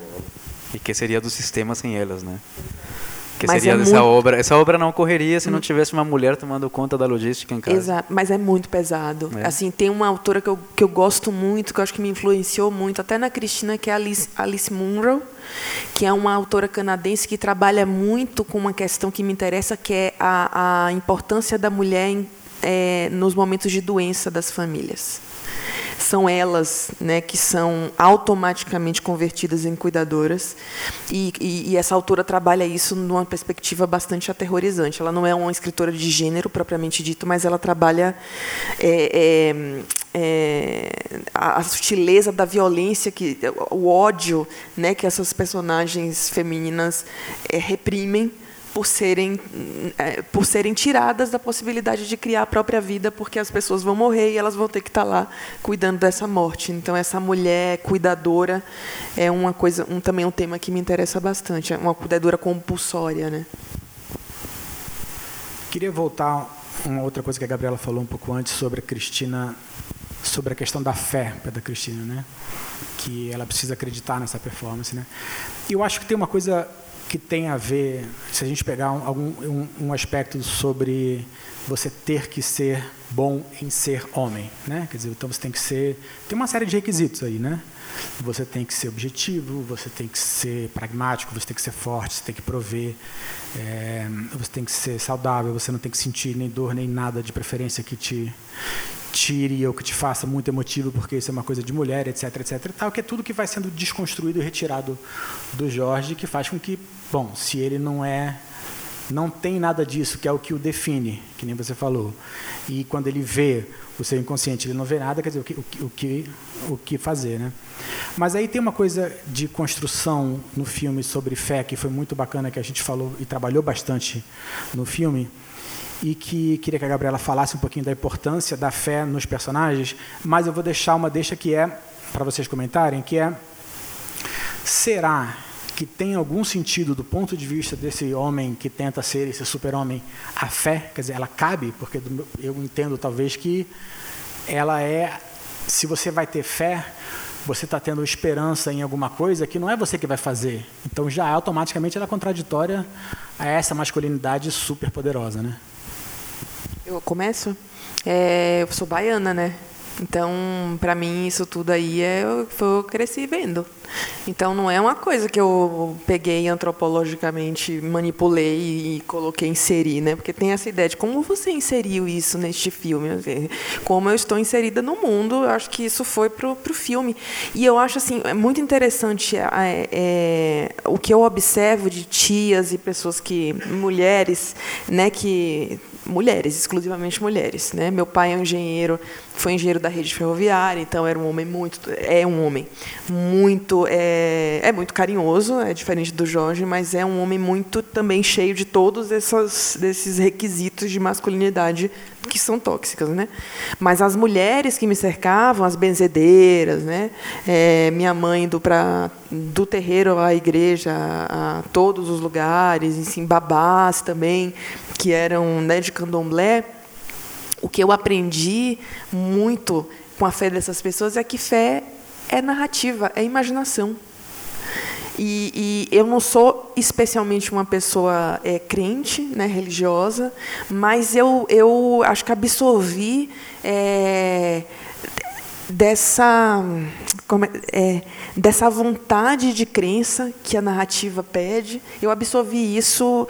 E que seria do sistema sem elas, né? Que mas seria é essa muito... obra. Essa obra não ocorreria se não hum. tivesse uma mulher tomando conta da logística em casa. Exato, mas é muito pesado. É. Assim, tem uma autora que eu, que eu gosto muito, que eu acho que me influenciou muito, até na Cristina, que é Alice, Alice Munro, que é uma autora canadense que trabalha muito com uma questão que me interessa, que é a, a importância da mulher em, é, nos momentos de doença das famílias são elas né, que são automaticamente convertidas em cuidadoras. E, e, e, essa autora trabalha isso numa perspectiva bastante aterrorizante. Ela não é uma escritora de gênero propriamente dito, mas ela trabalha é, é, é, a, a, sutileza da violência, que, o ódio né, que essas personagens femininas é, reprimem por serem, é, por serem tiradas da possibilidade de criar a própria vida, porque as pessoas vão morrer e elas vão ter que estar lá cuidando dessa morte. Então, essa mulher cuidadora é uma coisa, um, também um tema que me interessa bastante, é uma cuidadora compulsória. Né? Queria voltar uma outra coisa que a Gabriela falou um pouco antes sobre a Cristina, sobre a questão da fé da Cristina, né? Que ela precisa acreditar nessa performance, né? Eu acho que tem uma coisa que tem a ver, se a gente pegar um, um, um, aspecto sobre você ter que ser bom em ser homem, né? Quer dizer, então você tem que ser, tem uma série de requisitos aí, né? Você tem que ser objetivo, você tem que ser pragmático, você tem que ser forte, você tem que prover, é, você tem que ser saudável, você não tem que sentir nem dor nem nada de preferência que te tire ou que te faça muito emotivo porque isso é uma coisa de mulher, etc, etc e tal, que é tudo que vai sendo desconstruído e retirado do Jorge, que faz com que, bom, se ele não é não tem nada disso, que é o que o define, que nem você falou. E quando ele vê o seu inconsciente, ele não vê nada, quer dizer, o que, o que, o que, fazer. Né? Mas aí tem uma coisa de construção no filme sobre fé, que foi muito bacana, que a gente falou e trabalhou bastante no filme, e que queria que a Gabriela falasse um pouquinho da importância da fé nos personagens, mas eu vou deixar uma deixa que é para vocês comentarem, que é será que tem algum sentido do ponto de vista desse homem que tenta ser esse super-homem a fé, quer dizer, ela cabe, porque eu entendo talvez que ela é se você vai ter fé, você está tendo esperança em alguma coisa que não é você que vai fazer. Então já automaticamente ela é contraditória a essa masculinidade super poderosa, né? Eu começo? É, eu sou baiana, né? Então, para mim, isso tudo aí é, eu cresci vendo. Então, não é uma coisa que eu peguei antropologicamente, manipulei e coloquei, inseri, né? Porque tem essa ideia de como você inseriu isso neste filme. Como eu estou inserida no mundo, eu acho que isso foi para o filme. E eu acho assim, é muito interessante é, é, o que eu observo de tias e pessoas que, mulheres, né, que mulheres, exclusivamente mulheres. Né? Meu pai é um engenheiro, foi engenheiro da rede ferroviária, então era um homem muito, é um homem muito, é, é muito carinhoso, é diferente do Jorge, mas é um homem muito também cheio de todos esses, requisitos de masculinidade que são tóxicas, né? Mas as mulheres que me cercavam, as benzedeiras, né? É, minha mãe indo para do terreiro à igreja, a, a todos os lugares, assim, babás também, que eram né, de candomblé. O que eu aprendi muito com a fé dessas pessoas é que fé é narrativa, é imaginação. E, e, eu não sou especialmente uma pessoa é, crente, né, religiosa, mas eu, eu acho que absorvi é, dessa, é, é, dessa vontade de crença que a narrativa pede. Eu absorvi isso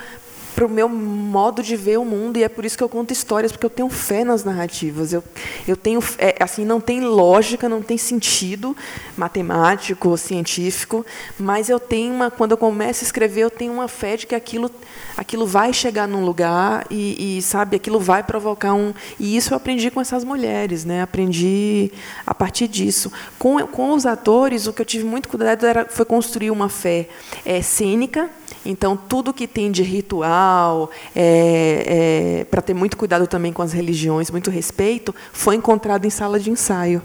para o meu modo de ver o mundo e é por isso que eu conto histórias porque eu tenho fé nas narrativas. Eu, eu tenho é, assim não tem lógica não tem sentido matemático científico mas eu tenho uma quando eu começo a escrever eu tenho uma fé de que aquilo aquilo vai chegar num lugar e, e sabe aquilo vai provocar um e isso eu aprendi com essas mulheres né? Aprendi a partir disso. Com com os atores o que eu tive muito cuidado era foi construir uma fé é, cênica então, tudo que tem de ritual, é, é, para ter muito cuidado também com as religiões, muito respeito, foi encontrado em sala de ensaio.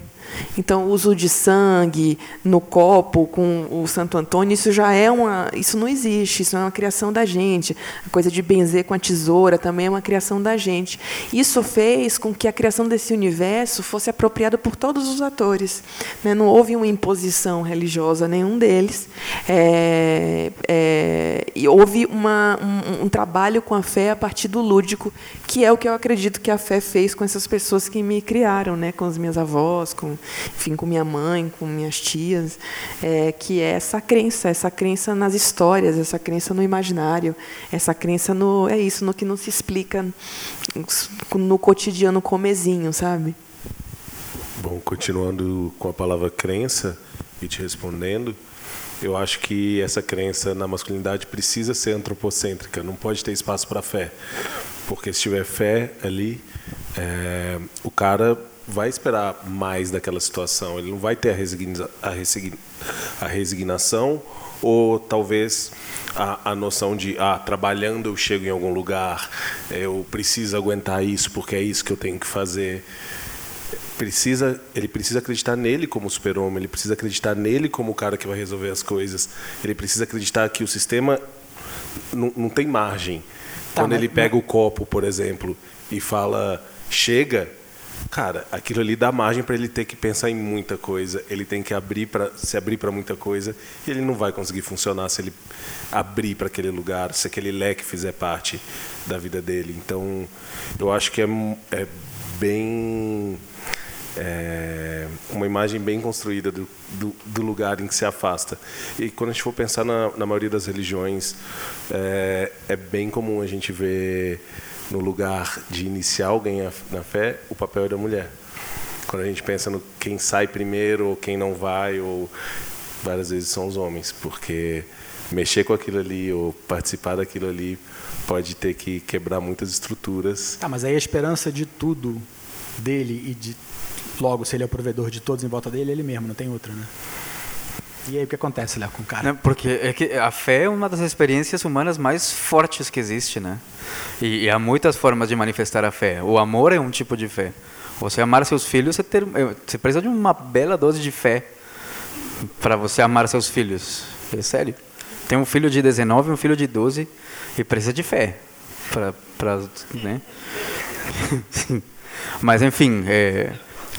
Então, o uso de sangue no copo com o Santo Antônio, isso já é uma. Isso não existe, isso é uma criação da gente. A coisa de benzer com a tesoura também é uma criação da gente. Isso fez com que a criação desse universo fosse apropriada por todos os atores. Né? Não houve uma imposição religiosa nenhum deles. É, é, e houve uma, um, um trabalho com a fé a partir do lúdico, que é o que eu acredito que a fé fez com essas pessoas que me criaram, né? com as minhas avós, enfim, com minha mãe, com minhas tias, é, que é essa crença, essa crença nas histórias, essa crença no imaginário, essa crença no é isso, no que não se explica no cotidiano comezinho, sabe? Bom, continuando com a palavra crença e te respondendo, eu acho que essa crença na masculinidade precisa ser antropocêntrica, não pode ter espaço para fé. Porque se tiver fé ali, é, o cara vai esperar mais daquela situação, ele não vai ter a, resigna, a, resigna, a resignação ou talvez a, a, noção de ah, trabalhando eu chego em algum lugar, eu preciso aguentar isso porque é isso que eu tenho que fazer. Precisa, ele precisa acreditar nele como super-homem, ele precisa acreditar nele como o cara que vai resolver as coisas, ele precisa acreditar que o sistema não, não tem margem. Tá, Quando ele pega o copo, por exemplo, e fala chega, cara, aquilo ali dá margem para ele ter que pensar em muita coisa, ele tem que abrir para se abrir para muita coisa, e ele não vai conseguir funcionar se ele abrir para aquele lugar, se aquele leque fizer parte da vida dele. Então, eu acho que é, é bem é uma imagem bem construída do, do, do, lugar em que se afasta. E quando a gente for pensar na, na maioria das religiões, é, é bem comum a gente ver no lugar de iniciar alguém na fé, o papel é da mulher. Quando a gente pensa no quem sai primeiro ou quem não vai, ou várias vezes são os homens, porque mexer com aquilo ali ou participar daquilo ali pode ter que quebrar muitas estruturas. Ah, mas aí a esperança de tudo dele e de logo se ele é o provedor de todos em volta dele, é ele mesmo, não tem outra, né? E aí o que acontece, Léo, com o cara? porque é que a fé é uma das experiências humanas mais fortes que existe, né? E, e, há muitas formas de manifestar a fé. O amor é um tipo de fé. Você amar seus filhos, você, ter, é, você precisa de uma bela dose de fé para você amar seus filhos. É sério. Tem um filho de 19 e um filho de 12 e precisa de fé para, né? Mas enfim, é,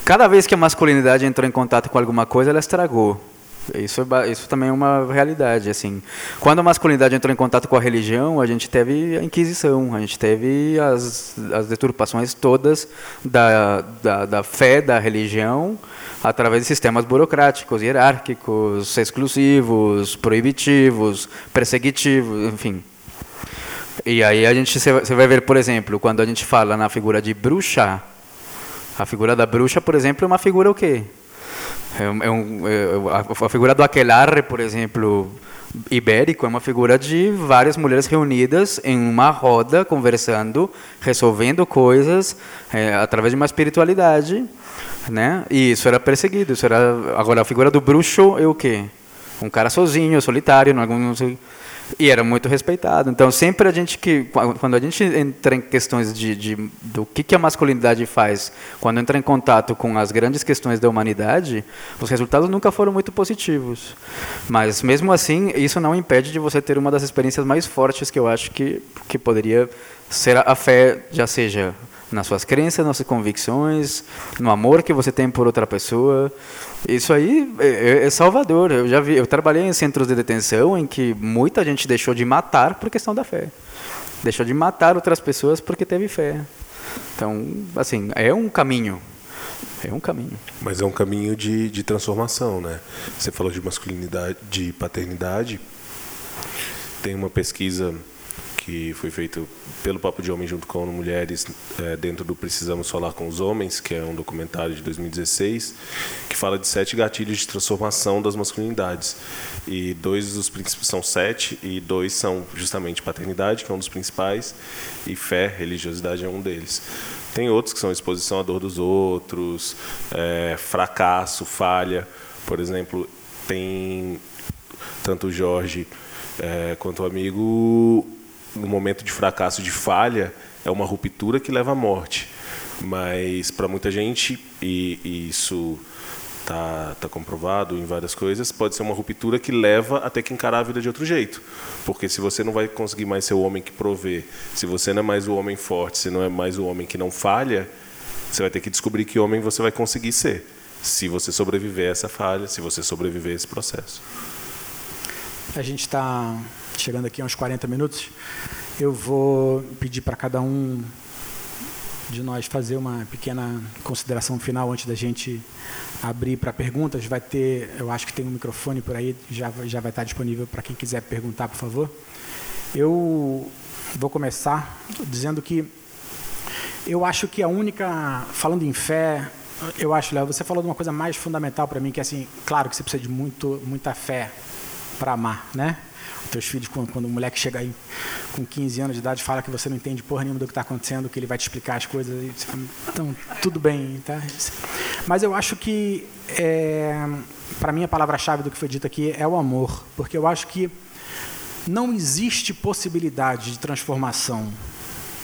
cada vez que a masculinidade entrou em contato com alguma coisa, ela estragou. Isso, é, isso também é uma realidade. assim. Quando a masculinidade entrou em contato com a religião, a gente teve a Inquisição, a gente teve as, as deturpações todas da, da, da fé da religião através de sistemas burocráticos, hierárquicos, exclusivos, proibitivos, perseguitivos, enfim. E aí a gente você vai ver, por exemplo, quando a gente fala na figura de bruxa, a figura da bruxa, por exemplo, é uma figura o quê? É, um, é é, a, figura do aquelarre, por exemplo, ibérico, é uma figura de várias mulheres reunidas em uma roda, conversando, resolvendo coisas é, através de uma espiritualidade, né? E isso era perseguido. Isso era agora a figura do bruxo é o quê? Um cara sozinho, solitário, não, não e era muito respeitado. Então, sempre a gente que, quando a gente entra em questões de, de, do que, que a masculinidade faz, quando entra em contato com as grandes questões da humanidade, os resultados nunca foram muito positivos. Mas, mesmo assim, isso não impede de você ter uma das experiências mais fortes que eu acho que, que poderia ser a fé, já seja nas suas crenças, nas suas convicções, no amor que você tem por outra pessoa. Isso aí é, é, é, Salvador. Eu já vi, eu trabalhei em centros de detenção em que muita gente deixou de matar por questão da fé. Deixou de matar outras pessoas porque teve fé. Então, assim, é um caminho. É um caminho. Mas é um caminho de, de transformação, né? Você falou de masculinidade, de paternidade. Tem uma pesquisa que foi feito pelo Papo de Homem junto com Mulheres é, dentro do Precisamos Falar com os Homens, que é um documentário de 2016, que fala de sete gatilhos de transformação das masculinidades. E dois dos principais são sete, e dois são justamente paternidade, que é um dos principais, e fé, religiosidade é um deles. Tem outros que são exposição à dor dos outros, é, fracasso, falha. Por exemplo, tem tanto o Jorge é, quanto o amigo no momento de fracasso, de falha, é uma ruptura que leva à morte. Mas para muita gente, e, e isso está tá comprovado em várias coisas, pode ser uma ruptura que leva a ter que encarar a vida de outro jeito. Porque se você não vai conseguir mais ser o homem que provê, se você não é mais o homem forte, se não é mais o homem que não falha, você vai ter que descobrir que homem você vai conseguir ser. Se você sobreviver a essa falha, se você sobreviver a esse processo. A gente está chegando aqui a uns 40 minutos. Eu vou pedir para cada um de nós fazer uma pequena consideração final antes da gente abrir para perguntas. Vai ter, eu acho que tem um microfone por aí, já, já vai estar disponível para quem quiser perguntar, por favor. Eu vou começar dizendo que eu acho que a única, falando em fé, eu acho, Léo, você falou de uma coisa mais fundamental para mim, que é assim, claro que você precisa de muito, muita fé para amar, né? teus filhos, quando, quando o moleque chega aí com 15 anos de idade, fala que você não entende porra nenhuma do que está acontecendo, que ele vai te explicar as coisas, e você fala, então, tudo bem, tá? Mas eu acho que, é, para mim, a palavra-chave do que foi dito aqui é o amor, porque eu acho que não existe possibilidade de transformação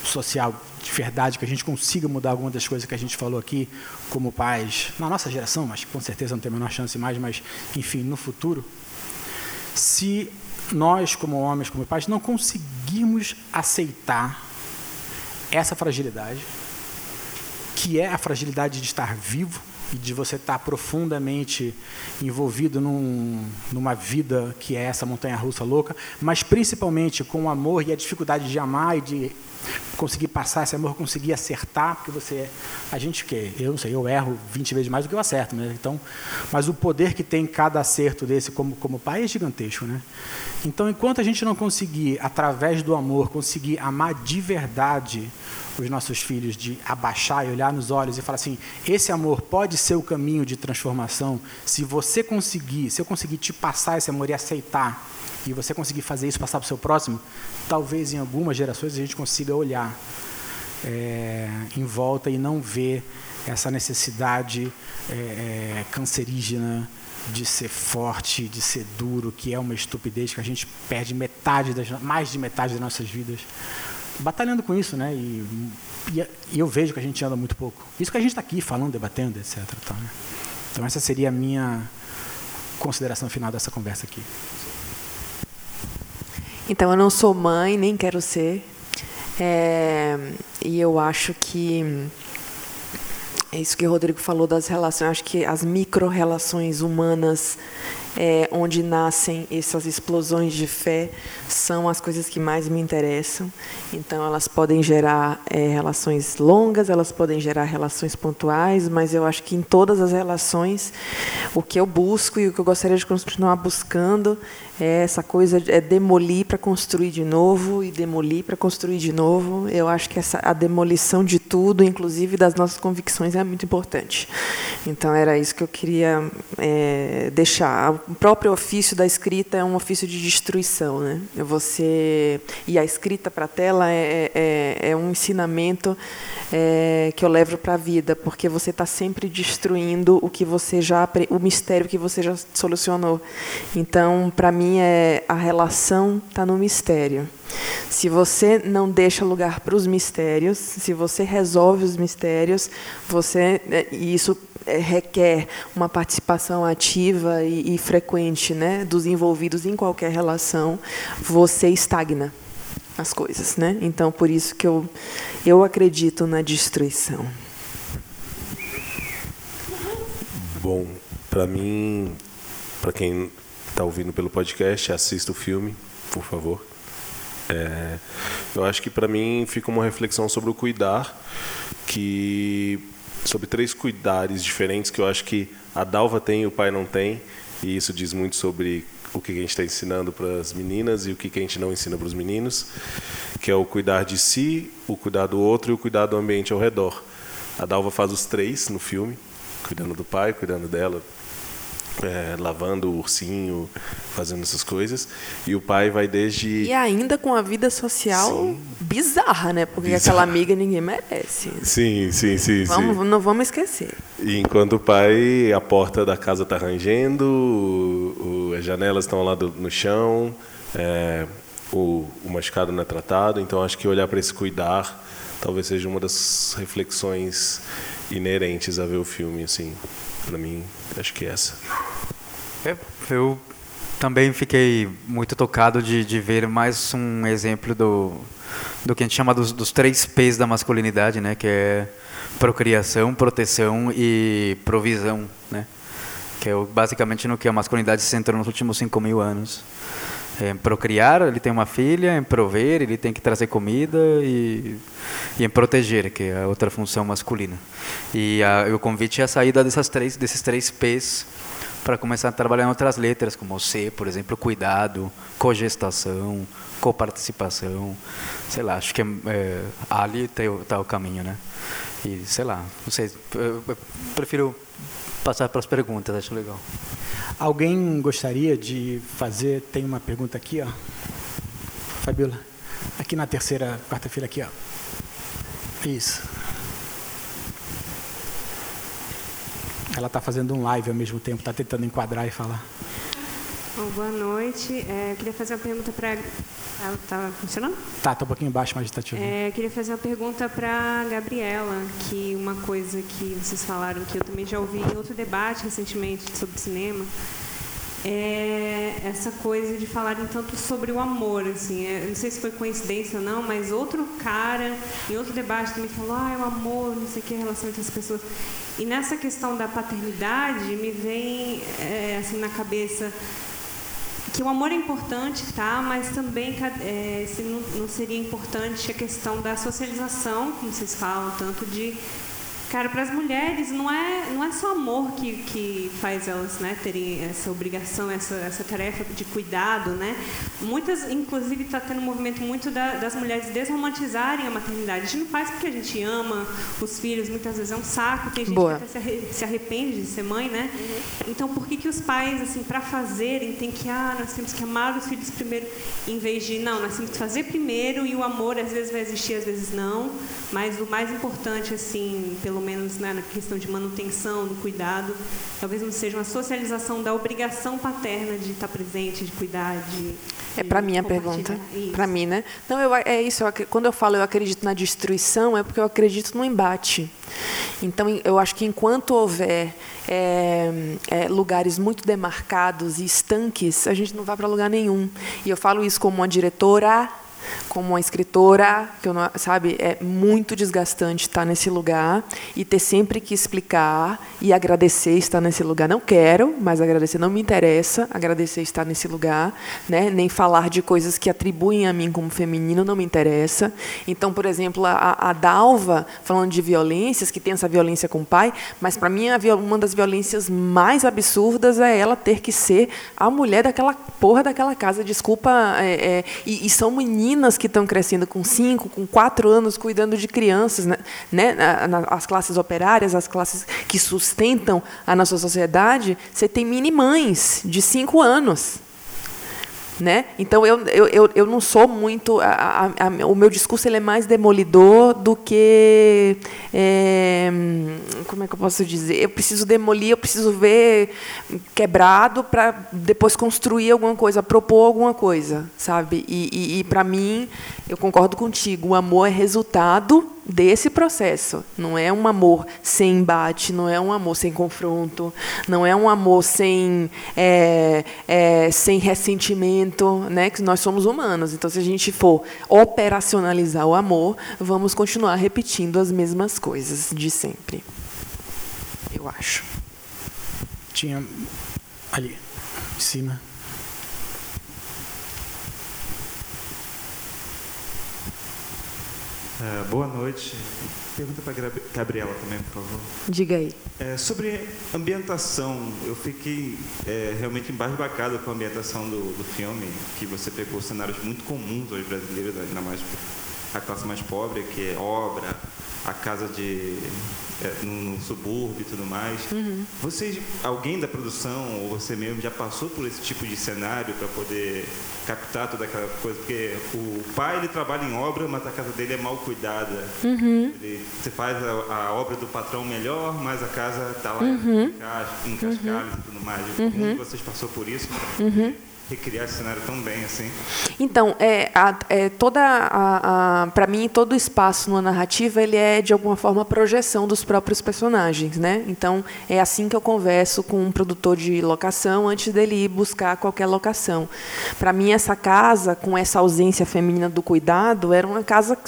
social de verdade, que a gente consiga mudar alguma das coisas que a gente falou aqui, como pais, na nossa geração, mas com certeza não tem a menor chance mais, mas, enfim, no futuro, se nós, como homens, como pais, não conseguimos aceitar essa fragilidade, que é a fragilidade de estar vivo de você estar profundamente envolvido num, numa vida que é essa montanha russa louca, mas principalmente com o amor e a dificuldade de amar e de conseguir passar esse amor, conseguir acertar, porque você, a gente que, eu não sei, eu erro 20 vezes mais do que eu acerto, né? Então, mas o poder que tem cada acerto desse como como pai é gigantesco, né? Então, enquanto a gente não conseguir através do amor conseguir amar de verdade os nossos filhos, de abaixar e olhar nos olhos e falar assim: esse amor pode ser o caminho de transformação. Se você conseguir, se eu conseguir te passar esse amor e aceitar e você conseguir fazer isso passar para o seu próximo, talvez em algumas gerações a gente consiga olhar é, em volta e não ver essa necessidade é, cancerígena de ser forte, de ser duro, que é uma estupidez que a gente perde metade das, mais de metade das nossas vidas batalhando com isso, né? E, e, e eu vejo que a gente anda muito pouco. Isso que a gente está aqui falando, debatendo, etc. Tá, né? Então essa seria a minha consideração final dessa conversa aqui. Então, eu não sou mãe, nem quero ser. É, e eu acho que é isso que o Rodrigo falou das relações. Eu acho que as micro-relações humanas é, onde nascem essas explosões de fé, são as coisas que mais me interessam. Então, elas podem gerar é, relações longas, elas podem gerar relações pontuais, mas eu acho que em todas as relações, o que eu busco e o que eu gostaria de continuar buscando é essa coisa é demolir para construir de novo e demolir para construir de novo. Eu acho que essa a demolição de tudo, inclusive das nossas convicções, é muito importante. Então era isso que eu queria é, deixar. O próprio ofício da escrita é um ofício de destruição, né? Você e a escrita para a tela é, é, é, um ensinamento é, que eu levo para a vida, porque você está sempre destruindo o que você já o mistério que você já solucionou. Então, para mim é a relação está no mistério. Se você não deixa lugar para os mistérios, se você resolve os mistérios, você é, e isso é, requer uma participação ativa e, e frequente, né, dos envolvidos em qualquer relação, você estagna as coisas, né? Então, por isso que eu eu acredito na destruição. Bom, para mim, para quem está ouvindo pelo podcast, assista o filme, por favor. É, eu acho que para mim fica uma reflexão sobre o cuidar, que sobre três cuidares diferentes que eu acho que a Dalva tem e o pai não tem, e isso diz muito sobre o que a gente está ensinando para as meninas e o que a gente não ensina para os meninos, que é o cuidar de si, o cuidar do outro e o cuidar do ambiente ao redor. A Dalva faz os três no filme, cuidando do pai, cuidando dela, é, lavando o ursinho, fazendo essas coisas. E o pai vai desde. E ainda com a vida social sim. bizarra, né? Porque bizarra. aquela amiga ninguém merece. Sim, sim, sim. Vamos, sim. Não vamos esquecer. E enquanto o pai, a porta da casa está rangendo, o, o, as janelas estão lá do, no chão, é, o, o machucado não é tratado. Então acho que olhar para esse cuidar talvez seja uma das reflexões inerentes a ver o filme, assim. Para mim, acho que é essa. É, eu também fiquei muito tocado de, de ver mais um exemplo do, do que a gente chama dos, dos três P's da masculinidade, né? Que é procriação, proteção e provisão, né? Que é basicamente no que a masculinidade se centrou nos últimos 5 mil anos. É, em procriar, ele tem uma filha, em prover, ele tem que trazer comida e, e em proteger, que é a outra função masculina. E a, o convite é a saída dessas três, desses três P's para começar a trabalhar em outras letras, como o C, por exemplo, cuidado, cogestação, coparticipação, sei lá, acho que é, é, ali está o, caminho, né? E sei lá, não sei, eu prefiro passar para as perguntas, acho legal. Alguém gostaria de fazer? Tem uma pergunta aqui, ó. Fabiola, aqui na terceira, quarta-feira aqui, ó. Isso. Ela está fazendo um live ao mesmo tempo, está tentando enquadrar e falar. Bom, boa noite. É, queria fazer uma pergunta para. Está funcionando? Tá, está um pouquinho baixo, mas está te ouvindo. É, queria fazer uma pergunta para Gabriela, que uma coisa que vocês falaram que eu também já ouvi em outro debate recentemente sobre cinema, é essa coisa de falarem tanto sobre o amor, assim, é, não sei se foi coincidência ou não, mas outro cara em outro debate também falou, ah, é o amor, não sei o que, a relação entre as pessoas. E nessa questão da paternidade me vem é, assim na cabeça que o amor é importante, tá? Mas também é, se não, não seria importante a questão da socialização, como vocês falam, tanto de Cara, para as mulheres não é, não é só amor que, que faz elas né, terem essa obrigação, essa, essa tarefa de cuidado. Né? Muitas, inclusive, está tendo um movimento muito da, das mulheres desromantizarem a maternidade. A gente não faz porque a gente ama os filhos, muitas vezes é um saco, tem gente Boa. que até se arrepende de ser mãe. Né? Uhum. Então, por que, que os pais, assim, para fazerem, tem que, ah, nós temos que amar os filhos primeiro, em vez de, não, nós temos que fazer primeiro e o amor às vezes vai existir, às vezes não. Mas o mais importante, assim, pelo pelo menos né, na questão de manutenção, do cuidado, talvez não seja uma socialização da obrigação paterna de estar presente, de cuidar, de. É para mim a pergunta. Para mim, né? Não, eu, é isso. Eu, quando eu falo eu acredito na destruição, é porque eu acredito no embate. Então, eu acho que enquanto houver é, é, lugares muito demarcados e estanques, a gente não vai para lugar nenhum. E eu falo isso como uma diretora como uma escritora, que eu não, sabe, é muito desgastante estar nesse lugar e ter sempre que explicar e agradecer estar nesse lugar. Não quero, mas agradecer não me interessa, agradecer estar nesse lugar, né? Nem falar de coisas que atribuem a mim como feminino não me interessa. Então, por exemplo, a, a Dalva falando de violências, que tem essa violência com o pai, mas para mim uma das violências mais absurdas é ela ter que ser a mulher daquela porra daquela casa. Desculpa, é, é, e, e são meninas que estão crescendo com cinco, com quatro anos, cuidando de crianças, né? né? As classes operárias, as classes que sustentam a nossa sociedade, você tem mini-mães de cinco anos. Né? Então eu, eu, eu não sou muito a, a, a, o meu discurso ele é mais demolidor do que é, como é que eu posso dizer eu preciso demolir eu preciso ver quebrado para depois construir alguma coisa propor alguma coisa sabe e, e, e para mim eu concordo contigo o amor é resultado desse processo. Não é um amor sem embate, não é um amor sem confronto, não é um amor sem, é, é, sem ressentimento, né? Que nós somos humanos. Então, se a gente for operacionalizar o amor, vamos continuar repetindo as mesmas coisas de sempre. Eu acho. Tinha ali, em cima. É, boa noite. Pergunta para Gabriela também, por favor. Diga aí. É, sobre ambientação, eu fiquei é, realmente embasbacado com a ambientação do, do filme, que você pegou cenários muito comuns aos brasileiros, ainda mais a classe mais pobre, que é obra, a casa de é, no, no, subúrbio e tudo mais. Uhum. Vocês, alguém da produção ou você mesmo já passou por esse tipo de cenário para poder captar toda aquela coisa? Porque o pai ele trabalha em obra, mas a casa dele é mal cuidada. Uhum. Ele, você faz a, a, obra do patrão melhor, mas a casa está lá uhum. em, cascalhos e tudo mais. Como uhum. vocês passou por isso? Uhum recriar esse cenário tão bem assim? Então, é, a, é toda a, a para mim todo o espaço numa narrativa ele é de alguma forma projeção dos próprios personagens, né? Então é assim que eu converso com um produtor de locação antes dele ir buscar qualquer locação. Para mim essa casa com essa ausência feminina do cuidado era uma casa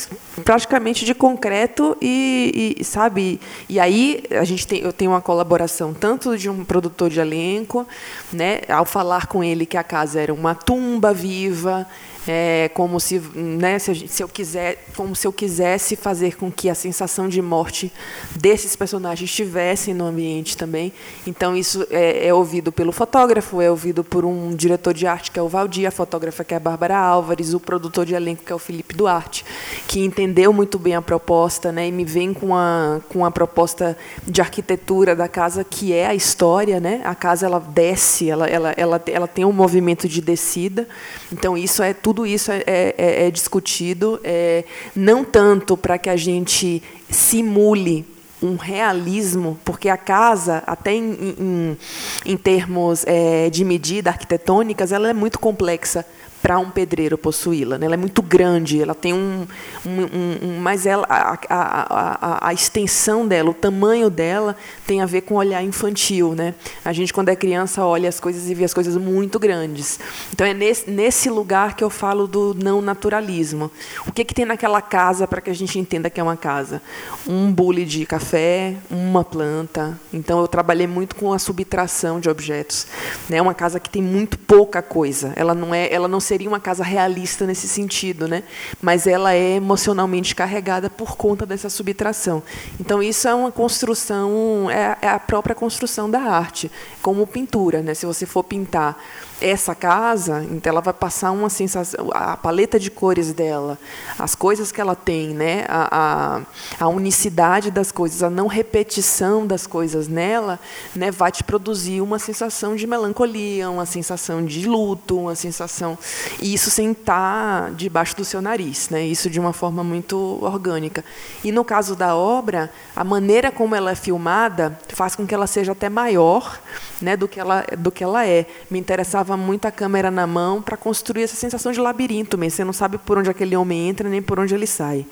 praticamente de concreto e, e sabe e aí a gente tem eu tenho uma colaboração tanto de um produtor de elenco, né? Ao falar com ele que a casa era uma tumba viva, é como se, né, se, se, eu quiser, como se eu quisesse fazer com que a sensação de morte desses personagens estivesse no ambiente também. Então isso é, é, ouvido pelo fotógrafo, é ouvido por um diretor de arte que é o Valdir, a fotógrafa que é a Bárbara Álvares, o produtor de elenco que é o Felipe Duarte, que entendeu muito bem a proposta, né, e me vem com a com a proposta de arquitetura da casa que é a história, né? A casa ela desce, ela ela ela, ela tem um movimento de descida. Então isso é tudo tudo isso é, é, é discutido, é, não tanto para que a gente simule um realismo, porque a casa, até em, em, em termos é, de medida arquitetônicas, ela é muito complexa para um pedreiro possuí-la. Né? Ela é muito grande, ela tem um, um, um, mas ela, a, a, a, a, extensão dela, o tamanho dela tem a ver com o olhar infantil, né? A gente quando é criança olha as coisas e vê as coisas muito grandes. Então é nesse, nesse lugar que eu falo do não naturalismo. O que que tem naquela casa para que a gente entenda que é uma casa? Um bule de café, uma planta. Então eu trabalhei muito com a subtração de objetos. É né? uma casa que tem muito pouca coisa. Ela não é, ela não se seria uma casa realista nesse sentido, né? mas ela é emocionalmente carregada por conta dessa subtração. Então, isso é uma construção, é, é a própria construção da arte, como pintura. Né? Se você for pintar essa casa, então ela vai passar uma sensação, a paleta de cores dela, as coisas que ela tem, né, a, a, a unicidade das coisas, a não repetição das coisas nela, né, vai te produzir uma sensação de melancolia, uma sensação de luto, uma sensação e isso sem estar debaixo do seu nariz, né, isso de uma forma muito orgânica. E no caso da obra, a maneira como ela é filmada faz com que ela seja até maior, né, do que ela do que ela é. Me interessava levava muito a câmera na mão para construir essa sensação de labirinto mesmo. Você não sabe por onde aquele homem entra nem por onde ele sai.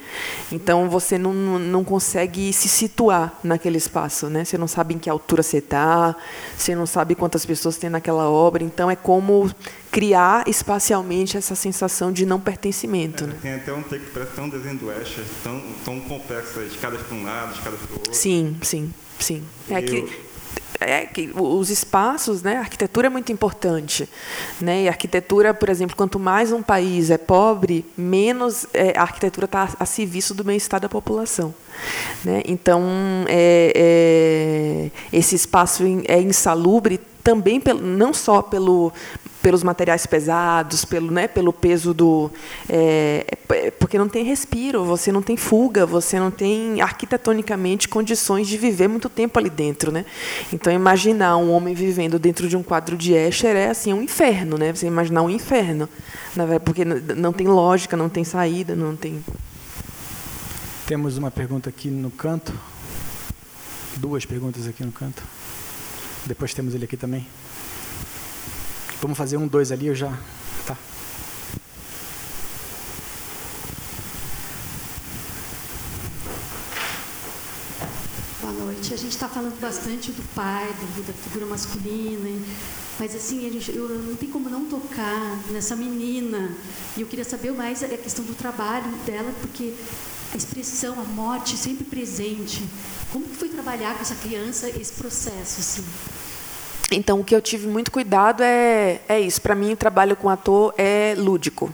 Então você não, não consegue se situar naquele espaço, né? Você não sabe em que altura você está, você não sabe quantas pessoas tem naquela obra. Então é como criar espacialmente essa sensação de não pertencimento. É, né? Tem até um texto que parece tão desenho do Escher, tão, tão complexo, escadas para um lado, escadas para o outro. Sim, sim, sim. É Eu- que é que os espaços, né, a arquitetura é muito importante, né? E a arquitetura, por exemplo, quanto mais um país é pobre, menos é, a arquitetura está a serviço do bem-estar da população, né? Então, é, é, esse espaço é insalubre também pelo, não só pelo pelos materiais pesados, pelo, né, pelo peso do. é, é, porque não tem respiro, você não tem fuga, você não tem arquitetonicamente condições de viver muito tempo ali dentro. Né? Então, imaginar um homem vivendo dentro de um quadro de Escher é assim, um inferno, né? você imaginar um inferno. Porque não tem lógica, não tem saída, não tem. Temos uma pergunta aqui no canto. Duas perguntas aqui no canto. Depois temos ele aqui também. Vamos fazer um, dois ali, eu já. Tá. Boa noite. A gente está falando bastante do pai, da figura masculina, mas assim, a gente, eu não tem como não tocar nessa menina. E eu queria saber mais a questão do trabalho dela, porque a expressão, a morte sempre presente. Como que foi trabalhar com essa criança esse processo? Assim? Então, o que eu tive muito cuidado é, é isso. Para mim, o trabalho com ator é lúdico.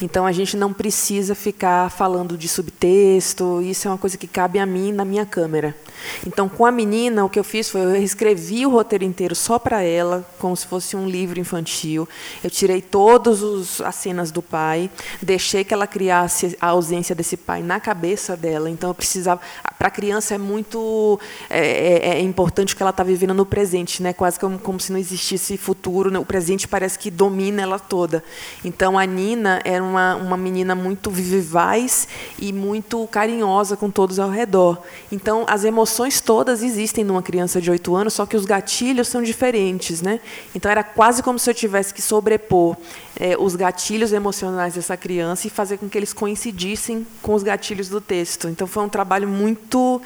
Então, a gente não precisa ficar falando de subtexto. Isso é uma coisa que cabe a mim na minha câmera. Então, com a menina, o que eu fiz foi eu escrevi o roteiro inteiro só para ela, como se fosse um livro infantil. Eu tirei todas as cenas do pai, deixei que ela criasse a ausência desse pai na cabeça dela. Então, eu precisava. Para a criança é muito é, é- é importante que ela está vivendo no presente, né? Quase como, como se não existisse futuro. né? O presente parece que domina ela toda. Então, a Nina era uma, uma menina muito vivaz e muito carinhosa com todos ao redor. Então, as emoções todas existem numa criança de 8 anos, só que os gatilhos são diferentes. Né? Então, era quase como se eu tivesse que sobrepor eh, os gatilhos emocionais dessa criança e fazer com que eles coincidissem com os gatilhos do texto. Então, foi um trabalho muito,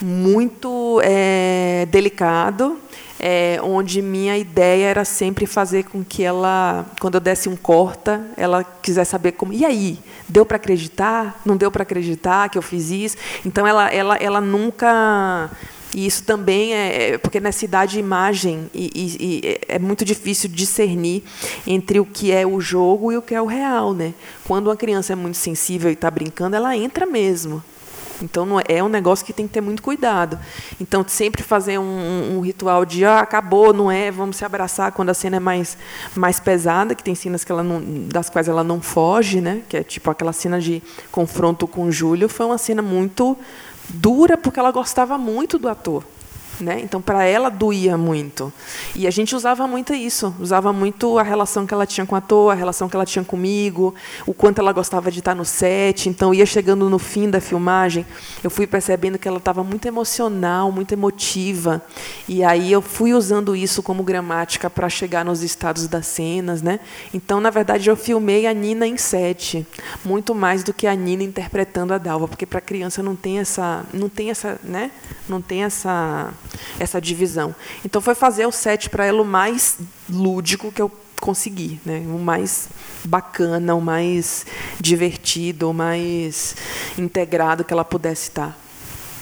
muito eh, delicado é, onde minha ideia era sempre fazer com que ela, quando eu desse um corta, ela quisesse saber como. E aí, deu para acreditar? Não deu para acreditar que eu fiz isso? Então ela, ela, ela nunca. E isso também é é- porque nessa idade de imagem e, e- e é muito difícil discernir entre o que é o jogo e o que é o real, né? Quando uma criança é muito sensível e está brincando, ela entra mesmo. Então não é, é um negócio que tem que ter muito cuidado. Então sempre fazer um, um- ritual de ah, acabou, não é, vamos se abraçar quando a cena é mais mais pesada, que tem cenas que ela não, das quais ela não foge, né? Que é tipo aquela cena de confronto com o Júlio, foi uma cena muito dura porque ela gostava muito do ator. Né? Então, para ela, doía muito. E a gente usava muito isso. Usava muito a relação que ela tinha com o ator, a relação que ela tinha comigo, o quanto ela gostava de estar no set. Então, ia chegando no fim da filmagem, eu fui percebendo que ela estava muito emocional, muito emotiva. E aí eu fui usando isso como gramática para chegar nos estados das cenas. Né? Então, na verdade, eu filmei a Nina em set, muito mais do que a Nina interpretando a Dalva, porque para criança não tem essa, não tem essa, né? Não tem essa essa divisão. Então foi fazer o set para ela o mais lúdico que eu consegui, né? O mais bacana, o mais divertido, o mais integrado que ela pudesse estar.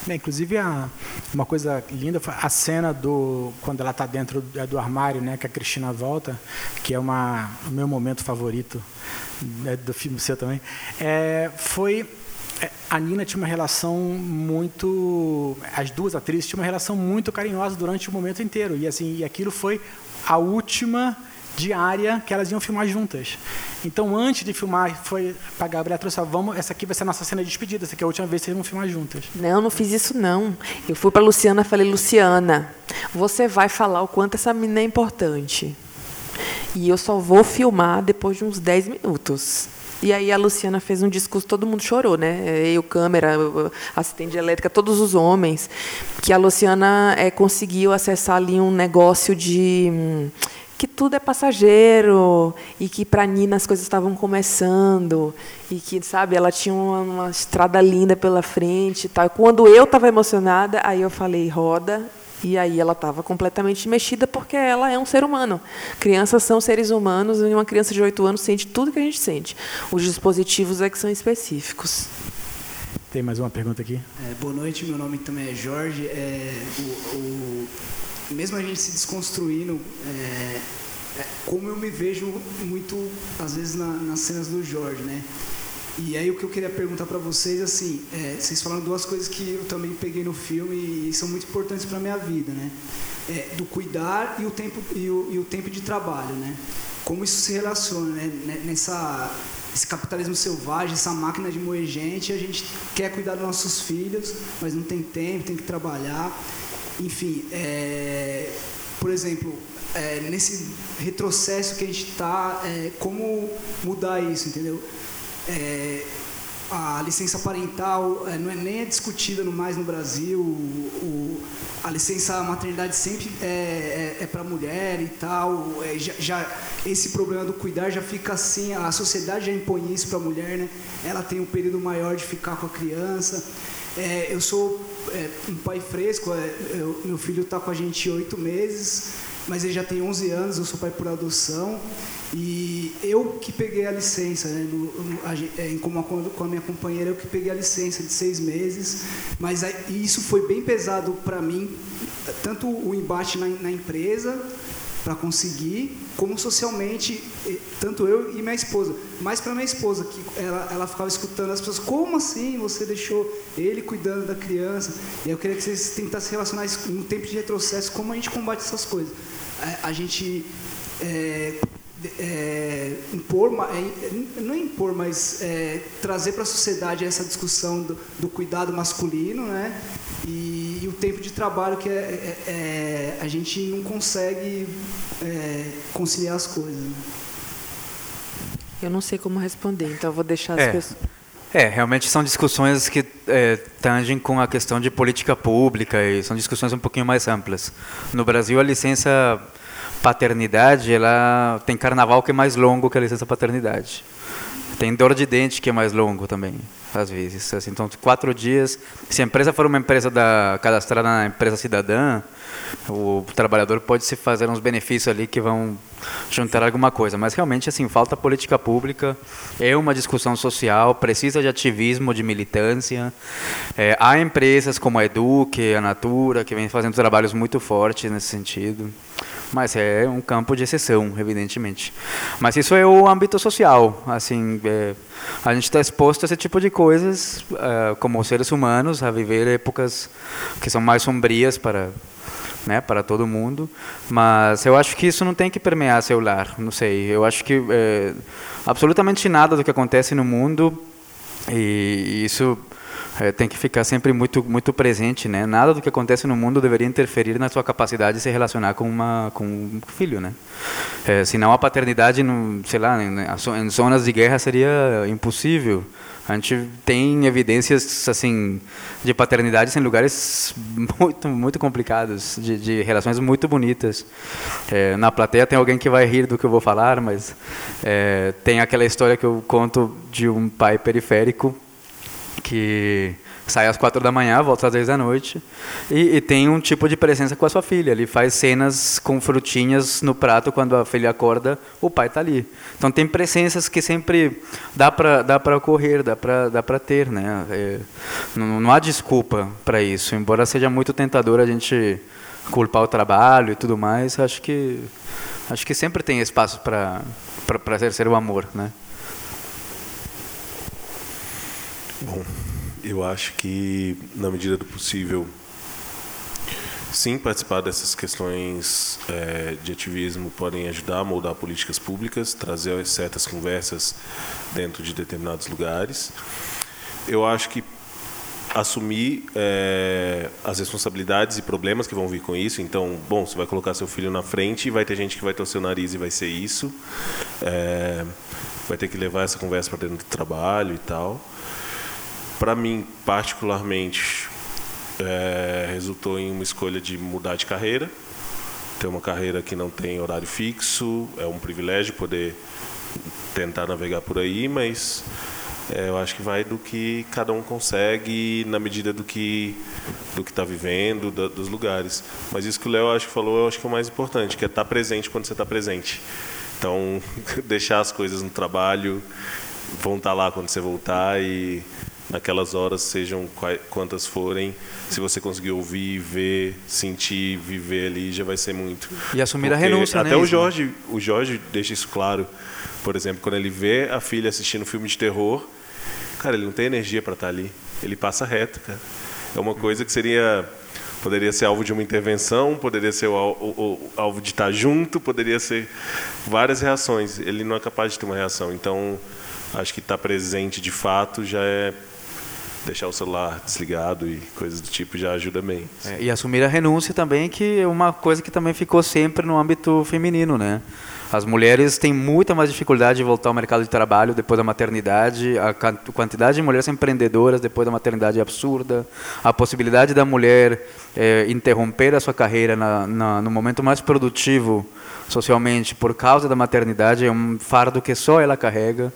É, inclusive, a, uma coisa linda foi a cena do quando ela está dentro do, do armário, né, que a Cristina volta, que é uma, o meu momento favorito né, do filme seu também. É, foi é, a Nina tinha uma relação muito, as duas atrizes tinham uma relação muito carinhosa durante o momento inteiro e assim, e aquilo foi a última diária que elas iam filmar juntas. Então, antes de filmar, foi para a Gabriela trouxe, vamos, essa aqui vai ser a nossa cena de despedida, essa aqui é a última vez que vocês vão filmar juntas. Não, não fiz isso não. Eu fui para Luciana e falei, Luciana, você vai falar o quanto essa menina é importante. E eu só vou filmar depois de uns 10 minutos. E aí a Luciana fez um discurso, todo mundo chorou, né? Eu, câmera, assistente elétrica, todos os homens, que a Luciana é, conseguiu acessar ali um negócio de hum, que tudo é passageiro e que para Nina as coisas estavam começando e que sabe ela tinha uma, uma estrada linda pela frente, e. Quando eu estava emocionada, aí eu falei roda E aí ela estava completamente mexida porque ela é um ser humano. Crianças são seres humanos e uma criança de 8 anos sente tudo que a gente sente. Os dispositivos é que são específicos. Tem mais uma pergunta aqui? É, boa noite, meu nome também é Jorge. É, o, o, mesmo a gente se desconstruindo, é, é como eu me vejo muito, às vezes, na, nas cenas do Jorge, né? E aí o que eu queria perguntar para vocês, assim, é, vocês falaram duas coisas que eu também peguei no filme e são muito importantes para minha vida, né? É, do cuidar e o tempo e o, e o, tempo de trabalho, né? Como isso se relaciona, né? Nessa esse capitalismo selvagem, essa máquina de moer gente, a gente quer cuidar dos nossos filhos, mas não tem tempo, tem que trabalhar. Enfim, é, por exemplo, é, nesse retrocesso que a gente está, é, como mudar isso, entendeu? É, a licença parental é, não é nem é discutida no mais no Brasil. O, a licença maternidade sempre é, é, é para mulher e tal. É, já, já, esse problema do cuidar já fica assim. A sociedade já impõe isso para a mulher, né? Ela tem um período maior de ficar com a criança. É, eu sou é, um pai fresco. Eu, meu filho está com a gente oito meses, mas ele já tem 11 anos. Eu sou pai por adoção. E eu que peguei a licença, né, no, no, a, é, em como com a minha companheira, eu que peguei a licença de seis meses, mas a, isso foi bem pesado para mim, tanto o embate na, na empresa para conseguir, como socialmente, tanto eu e minha esposa. Mas para minha esposa, que ela, ela ficava escutando as pessoas, como assim você deixou ele cuidando da criança? E eu queria que vocês tentassem relacionar isso um tempo de retrocesso, como a gente combate essas coisas. A, a gente é, é, impor, é, não é impor, mas é, trazer para a sociedade essa discussão do, do, cuidado masculino, né? E, e, o tempo de trabalho que é, é, é a gente não consegue conciliar as coisas. Né? Eu não sei como responder, então eu vou deixar as pessoas. É, realmente são discussões que é, tangem com a questão de política pública e são discussões um pouquinho mais amplas. No Brasil, a licença paternidade, ela tem carnaval que é mais longo que a licença paternidade. Tem dor de dente que é mais longo também, às vezes. Assim, então, quatro dias. Se a empresa for uma empresa da, cadastrada na empresa cidadã, o trabalhador pode se fazer uns benefícios ali que vão juntar alguma coisa. Mas realmente, assim, falta política pública, é uma discussão social, precisa de ativismo, de militância. É, há empresas como a Eduque, a Natura, que vem fazendo trabalhos muito fortes nesse sentido. Mas é um campo de exceção, evidentemente. Mas isso é o âmbito social. Assim, é, a gente está exposto a esse tipo de coisas, é, como seres humanos, a viver épocas que são mais sombrias para né, para todo mundo. Mas eu acho que isso não tem que permear seu lar. Não sei. Eu acho que é, absolutamente nada do que acontece no mundo e isso é, tem que ficar sempre muito muito presente, né? Nada do que acontece no mundo deveria interferir na sua capacidade de se relacionar com uma com um filho, né? É, senão a paternidade, no, sei lá, em, em zonas de guerra seria impossível. A gente tem evidências assim de paternidade em lugares muito muito complicados, de, de relações muito bonitas. É, na plateia tem alguém que vai rir do que eu vou falar, mas é, tem aquela história que eu conto de um pai periférico que sai às quatro da manhã, volta às dez da noite, e, e, tem um tipo de presença com a sua filha. Ele faz cenas com frutinhas no prato quando a filha acorda, o pai está ali. Então tem presenças que sempre dá para dá para ocorrer, dá para dá para ter, né? É, não, não há desculpa para isso. Embora seja muito tentador a gente culpar o trabalho e tudo mais, acho que acho que sempre tem espaço para para exercer o amor, né? Bom, eu acho que, na medida do possível, sim, participar dessas questões é, de ativismo podem ajudar a moldar políticas públicas, trazer certas conversas dentro de determinados lugares. Eu acho que assumir é, as responsabilidades e problemas que vão vir com isso. Então, bom, você vai colocar seu filho na frente e vai ter gente que vai torcer o nariz e vai ser isso. É, vai ter que levar essa conversa para dentro do trabalho e tal para mim, particularmente, é, resultou em uma escolha de mudar de carreira, ter uma carreira que não tem horário fixo, é um privilégio poder tentar navegar por aí, mas É, eu acho que vai do que cada um consegue na medida do que do que está vivendo, da, dos lugares. Mas isso que o Léo acho que falou, eu acho que é o mais importante, que é estar tá presente quando você está presente. Então, deixar as coisas no trabalho, vão estar lá quando você voltar e naquelas horas, sejam quantas forem, se você conseguir ouvir, ver, sentir, viver ali, já vai ser muito. E assumir Porque a renúncia, até né? o Jorge, o Jorge deixa isso claro. Por exemplo, quando ele vê a filha assistindo um filme de terror, cara, ele não tem energia para estar tá ali. Ele passa reto, cara. É uma coisa que seria poderia ser alvo de uma intervenção, poderia ser alvo de estar junto, poderia ser várias reações. Ele não é capaz de ter uma reação. Então, acho que estar presente de fato já é deixar o celular desligado e coisas do tipo já ajuda bem. É, e assumir a renúncia também, que é uma coisa que também ficou sempre no âmbito feminino, né? As mulheres têm muita mais dificuldade de voltar ao mercado de trabalho depois da maternidade. A quantidade de mulheres empreendedoras depois da maternidade é absurda. A possibilidade da mulher é, interromper a sua carreira na, na, no momento mais produtivo socialmente por causa da maternidade é um fardo que só ela carrega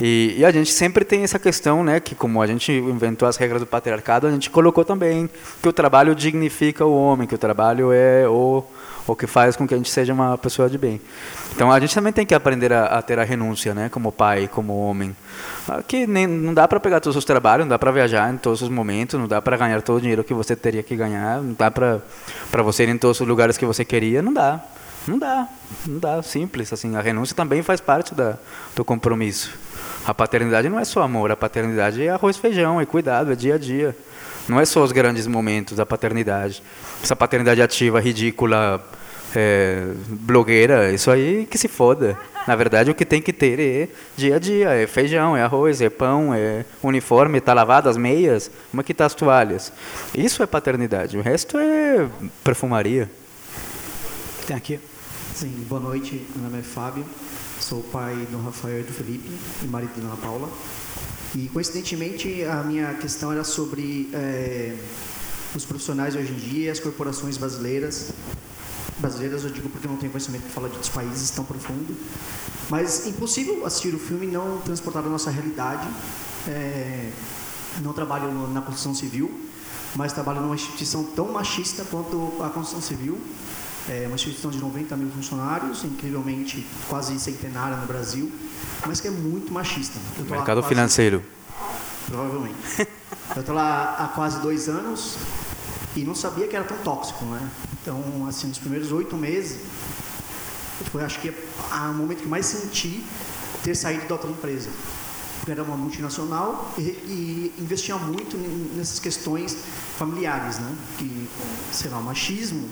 e, e, a gente sempre tem essa questão né que como a gente inventou as regras do patriarcado a gente colocou também que o trabalho dignifica o homem que o trabalho é o o que faz com que a gente seja uma pessoa de bem. Então a gente também tem que aprender a, a ter a renúncia, né, como pai, como homem. Ah, que nem, não dá para pegar todos os trabalhos, não dá para viajar em todos os momentos, não dá para ganhar todo o dinheiro que você teria que ganhar, não dá para para você ir em todos os lugares que você queria, não dá. Não dá, não dá, simples assim. A renúncia também faz parte da, do compromisso. A paternidade não é só amor, a paternidade é arroz, feijão, é cuidado, é dia a dia. Não é só os grandes momentos da paternidade. Essa paternidade ativa, ridícula, é, blogueira, isso aí que se foda. Na verdade, o que tem que ter é dia a dia, é feijão, é arroz, é pão, é uniforme, está lavado as meias, como é que tá as toalhas. Isso é paternidade, o resto é perfumaria. Tem aqui. Sim, boa noite, meu nome é Fábio, sou pai do Rafael e do Felipe, e marido da Ana Paula. E coincidentemente a minha questão era sobre é, os profissionais hoje em dia as corporações brasileiras. Brasileiras eu digo porque não tenho conhecimento para falar de outros países tão profundo. Mas impossível assistir o filme e não transportar a nossa realidade. É, não trabalho na construção civil, mas trabalho numa instituição tão machista quanto a construção civil. É uma instituição de 90 mil funcionários, incrivelmente quase centenária no Brasil, mas que é muito machista. Mercado quase, financeiro. Provavelmente. Eu estou lá há quase dois anos e não sabia que era tão tóxico, né? Então, assim, nos primeiros oito meses, foi acho que o momento que mais senti ter saído da outra empresa. Porque era uma multinacional e, e investia muito nessas questões familiares, né? Que, sei lá, o machismo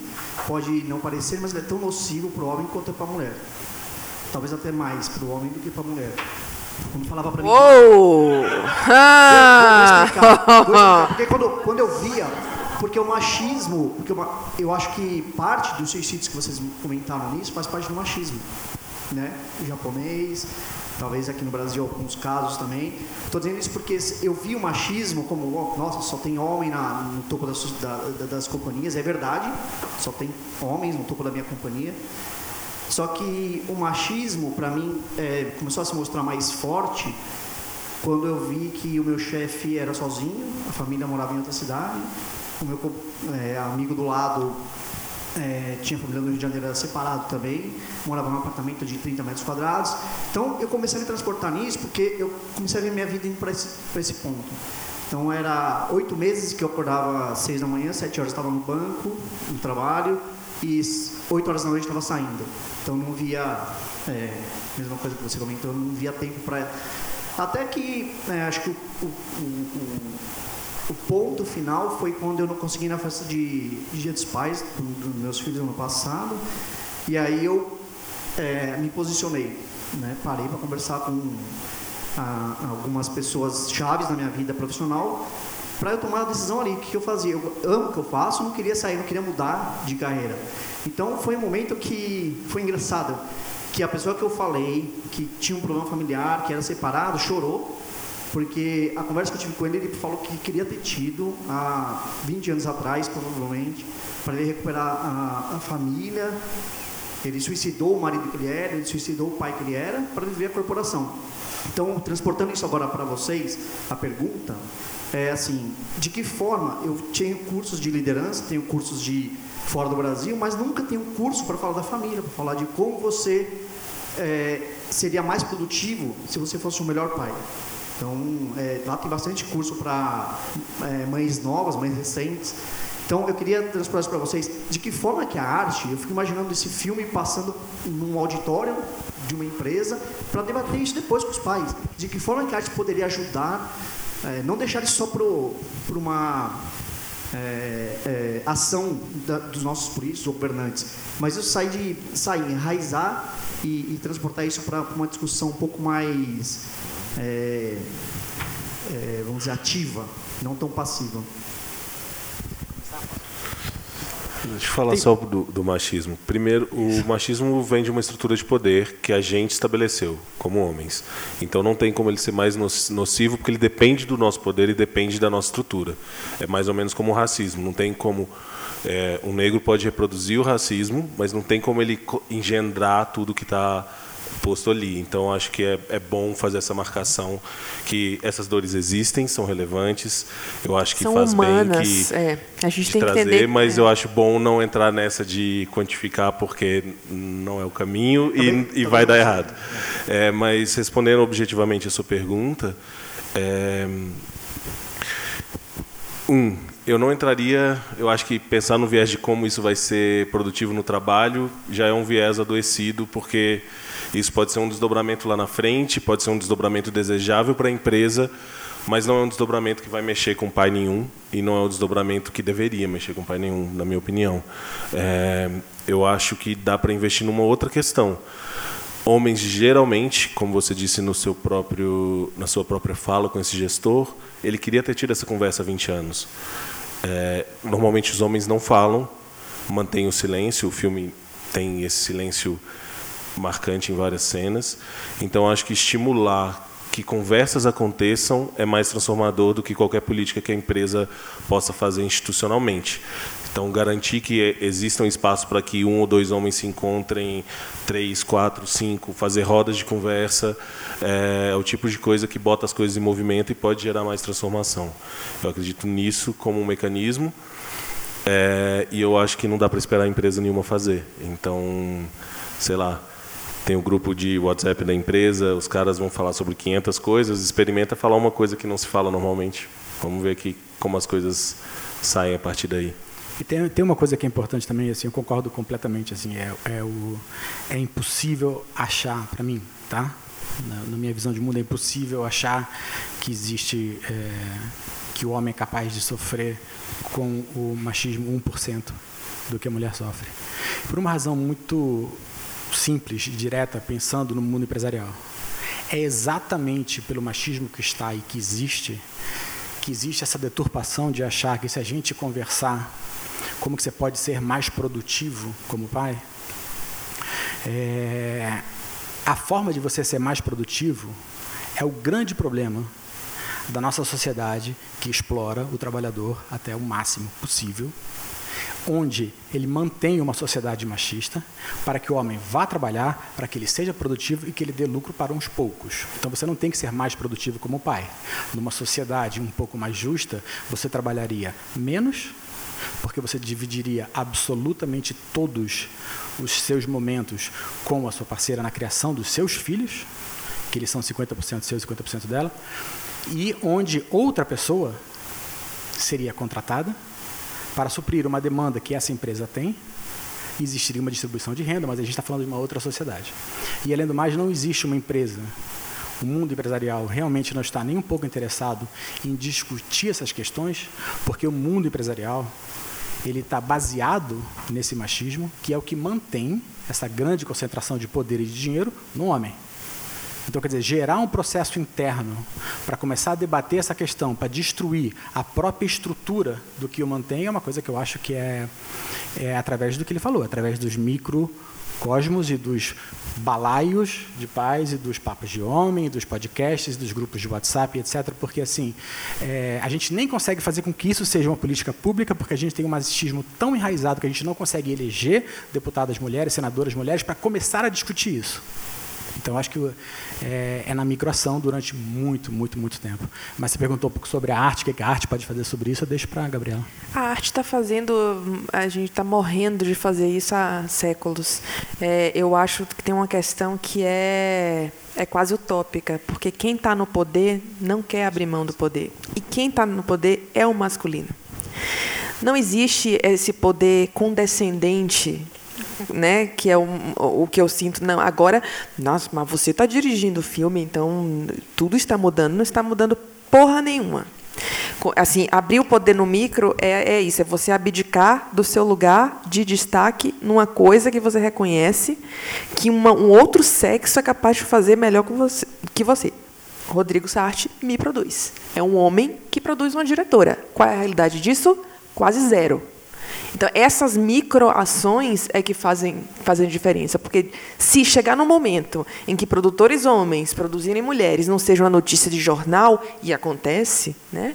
pode não parecer, mas ele é tão nocivo para o homem quanto é para a mulher. Talvez até mais para o homem do que para a mulher. Como falava para mim. Uou! Ah! Vou, vou, explicar, explicar, porque quando, quando eu via, porque o machismo, porque uma, eu acho que parte dos suicídios que vocês comentaram nisso faz parte do machismo, né? O japonês, talvez aqui no Brasil alguns casos também. Estou dizendo isso porque eu vi o machismo como, nossa, só tem homem na, no topo das, da, das companhias, é verdade, só tem homens no topo da minha companhia. Só que o machismo, para mim, é, começou a se mostrar mais forte quando eu vi que o meu chefe era sozinho, a família morava em outra cidade, o meu é, amigo do lado é, tinha família no Rio de Janeiro, era separado também, morava num apartamento de 30 metros quadrados. Então eu comecei a me transportar nisso porque eu comecei a ver minha vida indo para esse, esse ponto. Então era oito meses que eu acordava às seis da manhã, sete horas estava no banco, no trabalho, e oito horas da noite estava saindo. Então não via, é, mesma coisa que você comentou, não via tempo para. Até que, é, acho que o, o, o, o, ponto final foi quando eu não consegui na festa de, de Dia dos Pais dos do meus filhos no ano passado. E aí eu é, me posicionei, né? parei para conversar com a, algumas pessoas chaves na minha vida profissional para eu tomar a decisão ali, o que eu fazia. Eu amo o que eu faço, não queria sair, não queria mudar de carreira. Então foi um momento que foi engraçado, que a pessoa que eu falei, que tinha um problema familiar, que era separado, chorou, porque a conversa que eu tive com ele, ele falou que queria ter tido há 20 anos atrás, provavelmente, para ele recuperar a, a família Ele suicidou o marido que ele era, ele suicidou o pai que ele era para viver a corporação. Então, transportando isso agora para vocês, a pergunta é assim: de que forma eu tenho cursos de liderança, tenho cursos de fora do Brasil, mas nunca tenho curso para falar da família, para falar de como você é, seria mais produtivo se você fosse o melhor pai. Então, é, lá tem bastante curso para é, mães novas, mães recentes. Então, eu queria transportar isso para vocês. De que forma que a arte, eu fico imaginando esse filme passando num auditório de uma empresa para debater isso depois com os pais. De que forma que a arte poderia ajudar, é, não deixar isso só para uma é, é, ação da, dos nossos políticos governantes, mas isso sair de sair, enraizar e, e transportar isso para uma discussão um pouco mais, é, é, vamos dizer, ativa, não tão passiva. Deixa eu falar só do, do, machismo. Primeiro, o machismo vem de uma estrutura de poder que a gente estabeleceu como homens. Então não tem como ele ser mais nocivo, porque ele depende do nosso poder e depende da nossa estrutura. É mais ou menos como o racismo. Não tem como é, um negro pode reproduzir o racismo, mas não tem como ele engendrar tudo que está posto ali. Então, acho que é, é bom fazer essa marcação que essas dores existem, são relevantes. Eu acho que são faz humanas, bem que, é. a gente tem trazer, que entender, mas é. eu acho bom não entrar nessa de quantificar porque não é o caminho e, e vai dar errado. É, mas respondendo objetivamente a sua pergunta, é, um, eu não entraria, eu acho que pensar no viés de como isso vai ser produtivo no trabalho já é um viés adoecido, porque isso pode ser um desdobramento lá na frente, pode ser um desdobramento desejável para a empresa, mas não é um desdobramento que vai mexer com pai nenhum e não é um desdobramento que deveria mexer com pai nenhum, na minha opinião. É, eu acho que dá para investir numa outra questão. Homens geralmente, como você disse no seu próprio, na sua própria fala com esse gestor, ele queria ter tido essa conversa há 20 anos. É, normalmente os homens não falam, mantêm o silêncio. O filme tem esse silêncio marcante em várias cenas. Então acho que estimular que conversas aconteçam é mais transformador do que qualquer política que a empresa possa fazer institucionalmente. Então, garantir que exista um espaço para que um ou dois homens se encontrem, três, quatro, cinco, fazer rodas de conversa, é, é, o tipo de coisa que bota as coisas em movimento e pode gerar mais transformação. Eu acredito nisso como um mecanismo é, e eu acho que não dá para esperar a empresa nenhuma fazer. Então, sei lá, tem o um grupo de WhatsApp da empresa, os caras vão falar sobre 500 coisas, experimenta falar uma coisa que não se fala normalmente. Vamos ver aqui como as coisas saem a partir daí. E tem, tem uma coisa que é importante também, assim, eu concordo completamente, assim, é, é, o, é impossível achar, para mim, tá? Na, na, minha visão de mundo, é impossível achar que existe, é, que o homem é capaz de sofrer com o machismo 1% do que a mulher sofre. Por uma razão muito simples e direta, pensando no mundo empresarial. É exatamente pelo machismo que está e que existe, que existe essa deturpação de achar que se a gente conversar como que você pode ser mais produtivo como pai, é, a forma de você ser mais produtivo é o grande problema da nossa sociedade que explora o trabalhador até o máximo possível onde ele mantém uma sociedade machista para que o homem vá trabalhar, para que ele seja produtivo e que ele dê lucro para uns poucos. Então você não tem que ser mais produtivo como pai. Numa sociedade um pouco mais justa, você trabalharia menos, porque você dividiria absolutamente todos os seus momentos com a sua parceira na criação dos seus filhos, que eles são 50% seu e 50% dela, e onde outra pessoa seria contratada para suprir uma demanda que essa empresa tem, existiria uma distribuição de renda, mas a gente está falando de uma outra sociedade. E além do mais, não existe uma empresa, o mundo empresarial realmente não está nem um pouco interessado em discutir essas questões, porque o mundo empresarial ele está baseado nesse machismo, que é o que mantém essa grande concentração de poder e de dinheiro no homem. Então, quer dizer, gerar um processo interno para começar a debater essa questão, para destruir a própria estrutura do que o mantém, é uma coisa que eu acho que é, é através do que ele falou, através dos micro cosmos e dos balaios de paz e dos papos de homem, dos podcasts, dos grupos de WhatsApp, etc. Porque assim, é, a gente nem consegue fazer com que isso seja uma política pública, porque a gente tem um machismo tão enraizado que a gente não consegue eleger deputadas mulheres, senadoras mulheres, para começar a discutir isso. Então, acho que é, é, na microação durante muito, muito, muito tempo. Mas você perguntou um pouco sobre a arte, o que a arte pode fazer sobre isso, eu deixo para a Gabriela. A arte está fazendo, a gente está morrendo de fazer isso há séculos. É, eu acho que tem uma questão que é, é quase utópica, porque quem está no poder não quer abrir mão do poder. E quem está no poder é o masculino. Não existe esse poder condescendente né? Que é o, que eu sinto. Não, agora, nossa, mas você está dirigindo o filme, então tudo está mudando. Não está mudando porra nenhuma. Assim, abrir o poder no micro é, é isso, é você abdicar do seu lugar de destaque numa coisa que você reconhece que uma, um outro sexo é capaz de fazer melhor você. Que você. Rodrigo Sartre me produz. É um homem que produz uma diretora. Qual é a realidade disso? Quase zero. Então, essas microações é que fazem, fazem diferença. Porque se chegar no momento em que produtores homens produzirem mulheres não seja uma notícia de jornal, e acontece, né?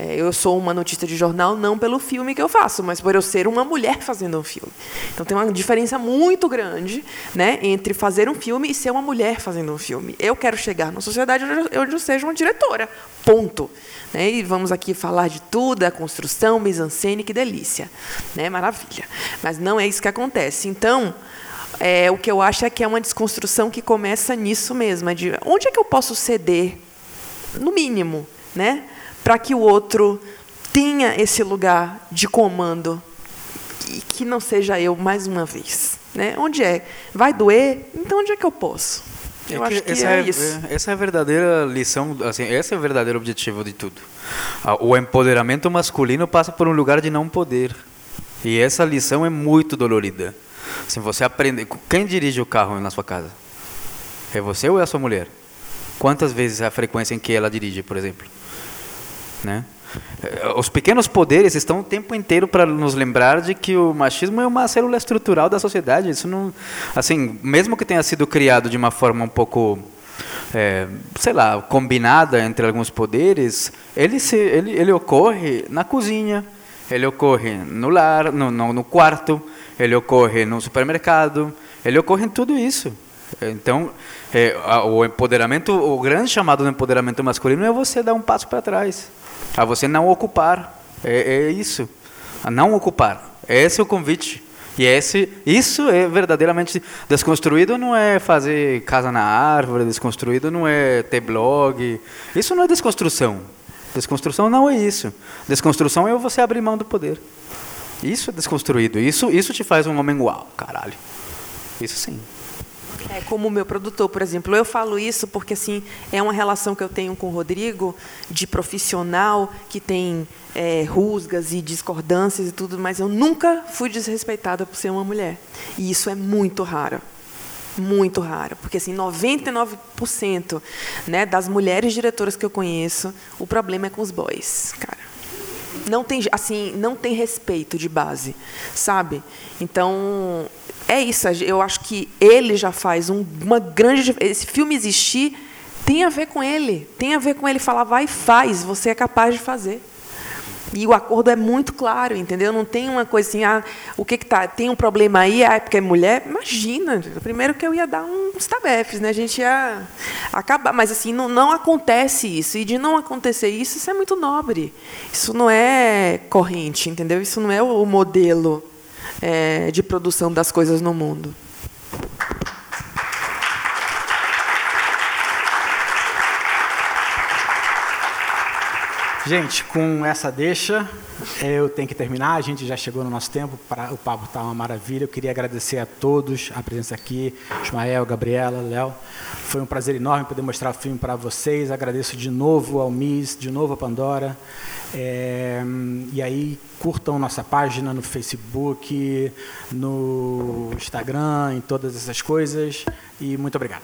É, eu sou uma notícia de jornal não pelo filme que eu faço, mas por eu ser uma mulher fazendo um filme. Então tem uma diferença muito grande né, entre fazer um filme e ser uma mulher fazendo um filme. Eu quero chegar numa sociedade onde eu, onde eu seja uma diretora. Ponto. Né? E vamos aqui falar de tudo, a construção, mise-en-scène, que delícia. Né? Maravilha. Mas não é isso que acontece. Então, é, o que eu acho é que é uma desconstrução que começa nisso mesmo, é de onde é que eu posso ceder, no mínimo, né? Para que o outro tenha esse lugar de comando e que não seja eu mais uma vez. Né? Onde é? Vai doer? Então onde é que eu posso? Eu é acho que essa é, é, isso. Essa é a verdadeira lição, assim, esse é o verdadeiro objetivo de tudo. O empoderamento masculino passa por um lugar de não poder. E essa lição é muito dolorida. Assim, você aprende, quem dirige o carro na sua casa? É você ou é a sua mulher? Quantas vezes é a frequência em que ela dirige, por exemplo? Né? Os pequenos poderes estão o tempo inteiro para nos lembrar de que o machismo é uma célula estrutural da sociedade. Isso não, assim, mesmo que tenha sido criado de uma forma um pouco, é, sei lá, combinada entre alguns poderes, ele se, ele, ele ocorre na cozinha, ele ocorre no lar, no, no, no quarto, ele ocorre no supermercado, ele ocorre em tudo isso. Então, é, o empoderamento, o grande chamado do empoderamento masculino é você dar um passo para trás a você não ocupar. É, é isso. A não ocupar. Esse é o convite. E esse, isso é verdadeiramente desconstruído. Não é fazer casa na árvore. Desconstruído não é ter blog. Isso não é desconstrução. Desconstrução não é isso. Desconstrução é você abrir mão do poder. Isso é desconstruído. Isso, isso te faz um homem uau, caralho. Isso sim. É, como o meu produtor, por exemplo, eu falo isso porque assim é uma relação que eu tenho com o Rodrigo de profissional que tem é, rusgas e discordâncias e tudo, mas eu nunca fui desrespeitada por ser uma mulher. E isso é muito raro. Muito raro, porque assim, 99% né, das mulheres diretoras que eu conheço, o problema é com os boys, cara não tem assim não tem respeito de base sabe então é isso. Eu acho que ele já faz um, uma grande. Esse filme existir tem a ver com ele. Tem a ver com ele falar, vai, faz, você é capaz de fazer. E o acordo é muito claro, entendeu? Não tem uma coisa assim, ah, o que que tá? Tem um problema aí, ah, é porque é mulher? Imagina, primeiro que eu ia dar uns tabefes, né? A gente ia acabar, mas assim, não, não acontece isso. E de não acontecer isso, isso é muito nobre. Isso não é corrente, entendeu? Isso não é o modelo é, de produção das coisas no mundo. Gente, com essa deixa, eu tenho que terminar. A gente já chegou no nosso tempo. o papo está uma maravilha. Eu queria agradecer a todos a presença aqui, Ismael, Gabriela, Léo. Foi um prazer enorme poder mostrar o filme para vocês. Agradeço de novo ao Miss, de novo a Pandora. É, e aí, curtam nossa página no Facebook, no Instagram, em todas essas coisas. E muito obrigado.